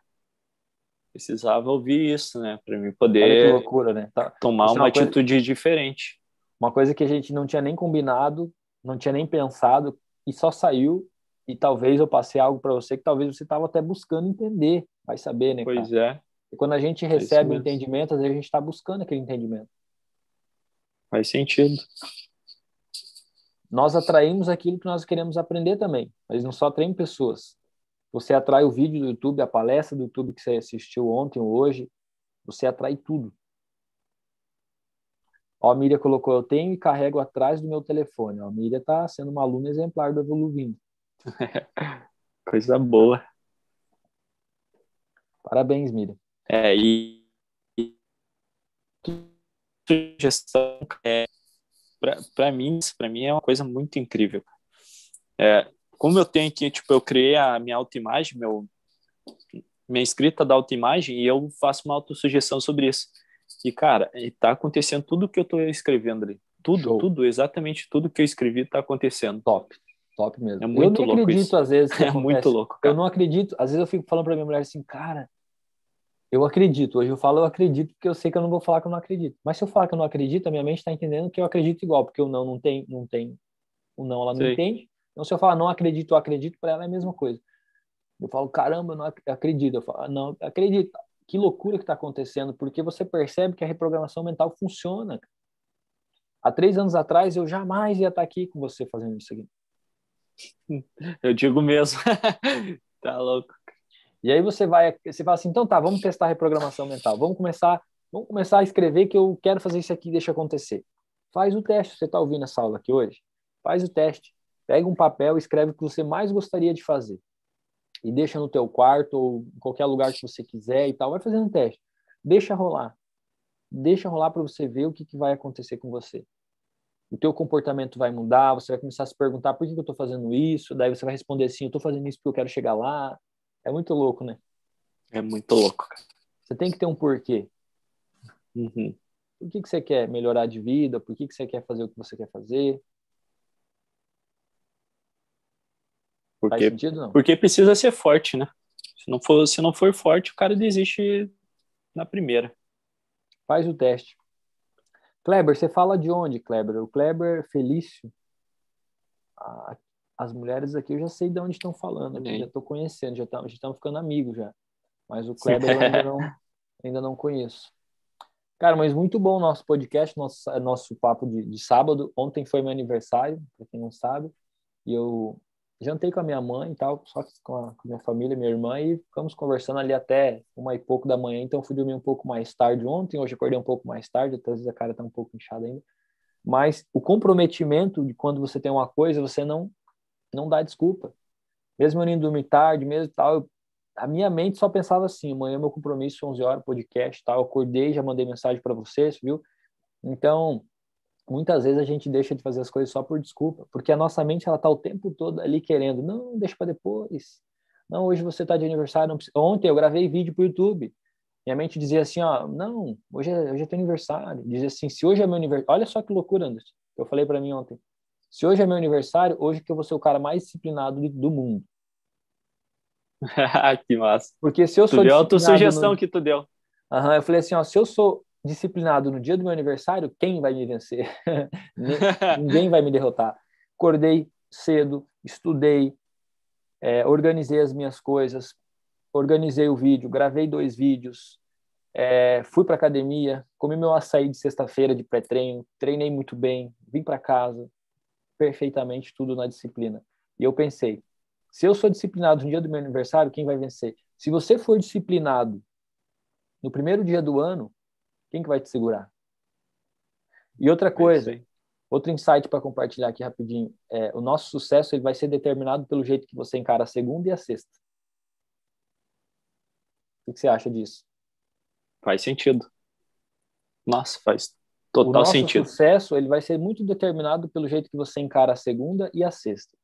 [SPEAKER 2] Precisava ouvir isso, né? Para me poder
[SPEAKER 1] loucura, né?
[SPEAKER 2] Tá. tomar isso é uma, uma atitude coisa... diferente.
[SPEAKER 1] Uma coisa que a gente não tinha nem combinado, não tinha nem pensado, e só saiu e talvez eu passei algo para você que talvez você estava até buscando entender, vai saber, né?
[SPEAKER 2] Pois cara? é.
[SPEAKER 1] E quando a gente recebe o é entendimento, às vezes a gente está buscando aquele entendimento.
[SPEAKER 2] Faz sentido.
[SPEAKER 1] Nós atraímos aquilo que nós queremos aprender também, mas não só atraímos pessoas. Você atrai o vídeo do YouTube, a palestra do YouTube que você assistiu ontem ou hoje, você atrai tudo. Ó, a Miriam colocou, eu tenho e carrego atrás do meu telefone. Ó, a Miriam está sendo uma aluna exemplar do Evoluindo. [laughs]
[SPEAKER 2] Coisa boa.
[SPEAKER 1] Parabéns, Miriam.
[SPEAKER 2] É, e, sugestão é para mim, para mim é uma coisa muito incrível. É, como eu tenho aqui, tipo, eu criei a minha autoimagem, meu minha escrita da autoimagem e eu faço uma autossugestão sobre isso. E cara, está acontecendo tudo que eu estou escrevendo ali. Tudo, Show. tudo, exatamente tudo que eu escrevi está acontecendo.
[SPEAKER 1] Top. Top mesmo.
[SPEAKER 2] É muito
[SPEAKER 1] eu
[SPEAKER 2] não
[SPEAKER 1] acredito,
[SPEAKER 2] isso.
[SPEAKER 1] às vezes. [laughs]
[SPEAKER 2] é muito louco.
[SPEAKER 1] Cara. Eu não acredito. Às vezes eu fico falando pra minha mulher assim, cara, eu acredito. Hoje eu falo eu acredito porque eu sei que eu não vou falar que eu não acredito. Mas se eu falar que eu não acredito, a minha mente está entendendo que eu acredito igual, porque o não não tem, não tem, o não ela não entende. Então se eu falar não acredito, eu acredito, para ela é a mesma coisa. Eu falo, caramba, eu não acredito. Eu falo, não, acredito. Que loucura que está acontecendo, porque você percebe que a reprogramação mental funciona. Há três anos atrás eu jamais ia estar aqui com você fazendo isso aqui. [laughs]
[SPEAKER 2] Eu digo mesmo. [laughs] tá louco.
[SPEAKER 1] E aí você vai, você fala assim, então tá, vamos testar a reprogramação mental. Vamos começar, vamos começar a escrever que eu quero fazer isso aqui, deixa acontecer. Faz o teste. Você está ouvindo essa aula aqui hoje? Faz o teste. Pega um papel, escreve o que você mais gostaria de fazer e deixa no teu quarto ou em qualquer lugar que você quiser e tal. Vai fazendo um teste. Deixa rolar. Deixa rolar para você ver o que, que vai acontecer com você o teu comportamento vai mudar, você vai começar a se perguntar por que, eu estou fazendo isso, daí você vai responder assim, eu estou fazendo isso porque eu quero chegar lá. É muito louco, né?
[SPEAKER 2] É muito louco.
[SPEAKER 1] Você tem que ter um porquê.
[SPEAKER 2] Uhum.
[SPEAKER 1] Por que, que você quer melhorar de vida? Por que, que você quer fazer o que você quer fazer?
[SPEAKER 2] Porque, Faz sentido, não? Porque precisa ser forte, né? Se não, for, se não for forte, o cara desiste na primeira.
[SPEAKER 1] Faz o teste. Kleber, você fala de onde, Kleber? O Kleber Felício. As mulheres aqui eu já sei de onde estão falando, já estou conhecendo, já estamos já ficando amigos já. Mas o Kleber eu ainda não, [laughs] ainda não conheço. Cara, mas muito bom o nosso podcast, nosso, nosso papo de, de sábado. Ontem foi meu aniversário, para quem não sabe. E eu jantei com a minha mãe e tal, só com a, com a minha família, minha irmã, e ficamos conversando ali até uma e pouco da manhã. Então, fui dormir um pouco mais tarde ontem, hoje acordei um pouco mais tarde, às vezes a cara tá um pouco inchada ainda. Mas o comprometimento de quando você tem uma coisa, você não não dá desculpa. Mesmo eu indo dormir tarde, mesmo tal, eu, a minha mente só pensava assim: amanhã meu compromisso, 11 horas, podcast, tal. Eu acordei, já mandei mensagem para vocês, viu? Então, muitas vezes a gente deixa de fazer as coisas só por desculpa, porque a nossa mente ela tá o tempo todo ali querendo, não, deixa para depois. Não, hoje você está de aniversário, ontem eu gravei vídeo para o YouTube. Minha mente dizia assim, ó, não, hoje é, hoje é teu aniversário. Dizia assim, se hoje é meu aniversário, olha só que loucura, Anderson, que eu falei para mim ontem. Se hoje é meu aniversário, hoje que eu vou ser o cara mais disciplinado do mundo. [laughs]
[SPEAKER 2] que massa.
[SPEAKER 1] Porque se eu
[SPEAKER 2] tu
[SPEAKER 1] sou
[SPEAKER 2] deu a sugestão
[SPEAKER 1] no...
[SPEAKER 2] que tu deu.
[SPEAKER 1] Uhum, eu falei assim, ó, se eu sou disciplinado no dia do meu aniversário, quem vai me vencer? [laughs] Ninguém vai me derrotar. Acordei cedo, estudei, é, organizei as minhas coisas, organizei o vídeo, gravei dois vídeos, é, fui para academia, comi meu açaí de sexta-feira de pré-treino, treinei muito bem, vim para casa, perfeitamente tudo na disciplina. E eu pensei, se eu sou disciplinado no dia do meu aniversário, quem vai vencer? Se você for disciplinado no primeiro dia do ano, quem que vai te segurar? E outra é coisa, é outro insight para compartilhar aqui rapidinho, é, o nosso sucesso ele vai ser determinado pelo jeito que você encara a segunda e a sexta. O que você acha disso?
[SPEAKER 2] Faz sentido. Nossa, faz total
[SPEAKER 1] o nosso
[SPEAKER 2] sentido.
[SPEAKER 1] Sucesso ele vai ser muito determinado pelo jeito que você encara a segunda e a sexta.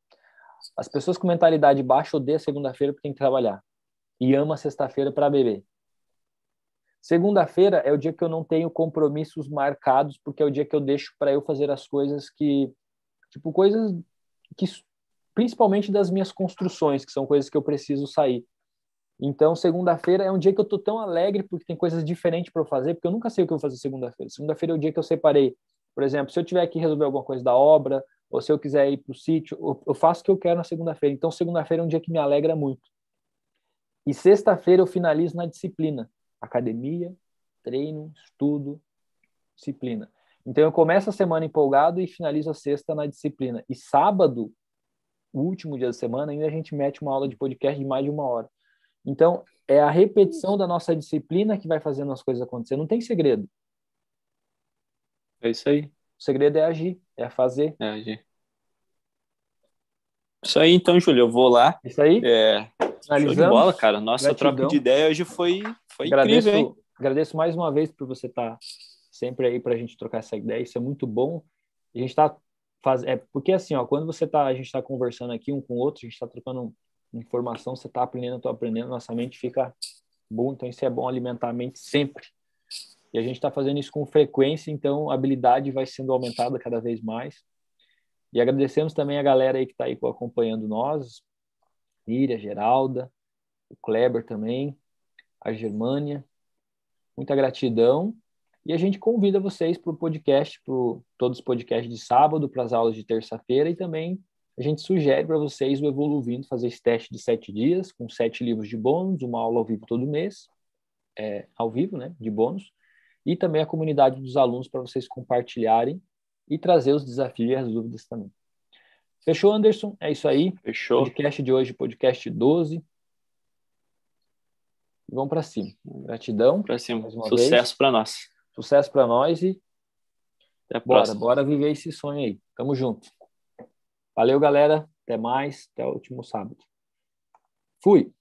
[SPEAKER 1] As pessoas com mentalidade baixa odeiam segunda-feira porque tem que trabalhar e ama sexta-feira para beber. Segunda-feira é o dia que eu não tenho compromissos marcados, porque é o dia que eu deixo para eu fazer as coisas que, tipo, coisas que, principalmente das minhas construções, que são coisas que eu preciso sair. Então, segunda-feira é um dia que eu tô tão alegre porque tem coisas diferentes para eu fazer, porque eu nunca sei o que eu vou fazer segunda-feira. Segunda-feira é o dia que eu separei. Por exemplo, se eu tiver que resolver alguma coisa da obra, ou se eu quiser ir para o sítio, eu faço o que eu quero na segunda-feira. Então, segunda-feira é um dia que me alegra muito. E sexta-feira eu finalizo na disciplina. Academia, treino, estudo, disciplina. Então, eu começo a semana empolgado e finalizo a sexta na disciplina. E sábado, o último dia da semana, ainda a gente mete uma aula de podcast de mais de uma hora. Então, é a repetição da nossa disciplina que vai fazendo as coisas acontecer. Não tem segredo.
[SPEAKER 2] É isso aí.
[SPEAKER 1] O segredo é agir, é fazer.
[SPEAKER 2] É agir. Isso aí, então, Júlio, eu vou lá.
[SPEAKER 1] Isso aí.
[SPEAKER 2] É... Show de bola, cara. Nossa Gratidão. troca de ideia hoje foi, foi
[SPEAKER 1] agradeço,
[SPEAKER 2] incrível, hein?
[SPEAKER 1] Agradeço mais uma vez por você estar tá sempre aí para a gente trocar essa ideia. Isso é muito bom. A gente está faz... é porque assim, ó, quando você tá, a gente está conversando aqui um com o outro, a gente está trocando informação, você está aprendendo, estou aprendendo, nossa mente fica boa. Então isso é bom alimentar a mente sempre. E a gente está fazendo isso com frequência, então a habilidade vai sendo aumentada cada vez mais. E agradecemos também a galera aí que está aí acompanhando nós, Miriam, Geralda, o Kleber também, a Germânia. Muita gratidão. E a gente convida vocês para o podcast, para todos os podcasts de sábado, para as aulas de terça-feira e também a gente sugere para vocês o Evoluindo fazer esse teste de sete dias, com sete livros de bônus, uma aula ao vivo todo mês, é, ao vivo, né, de bônus e também a comunidade dos alunos para vocês compartilharem e trazer os desafios e as dúvidas também. Fechou, Anderson? É isso aí.
[SPEAKER 2] Fechou.
[SPEAKER 1] Podcast de hoje, podcast 12. Vamos para cima. Gratidão.
[SPEAKER 2] Para cima. Sucesso para nós.
[SPEAKER 1] Sucesso para nós e
[SPEAKER 2] Até
[SPEAKER 1] bora,
[SPEAKER 2] próxima.
[SPEAKER 1] bora viver esse sonho aí. Tamo junto. Valeu, galera. Até mais. Até o último sábado. Fui.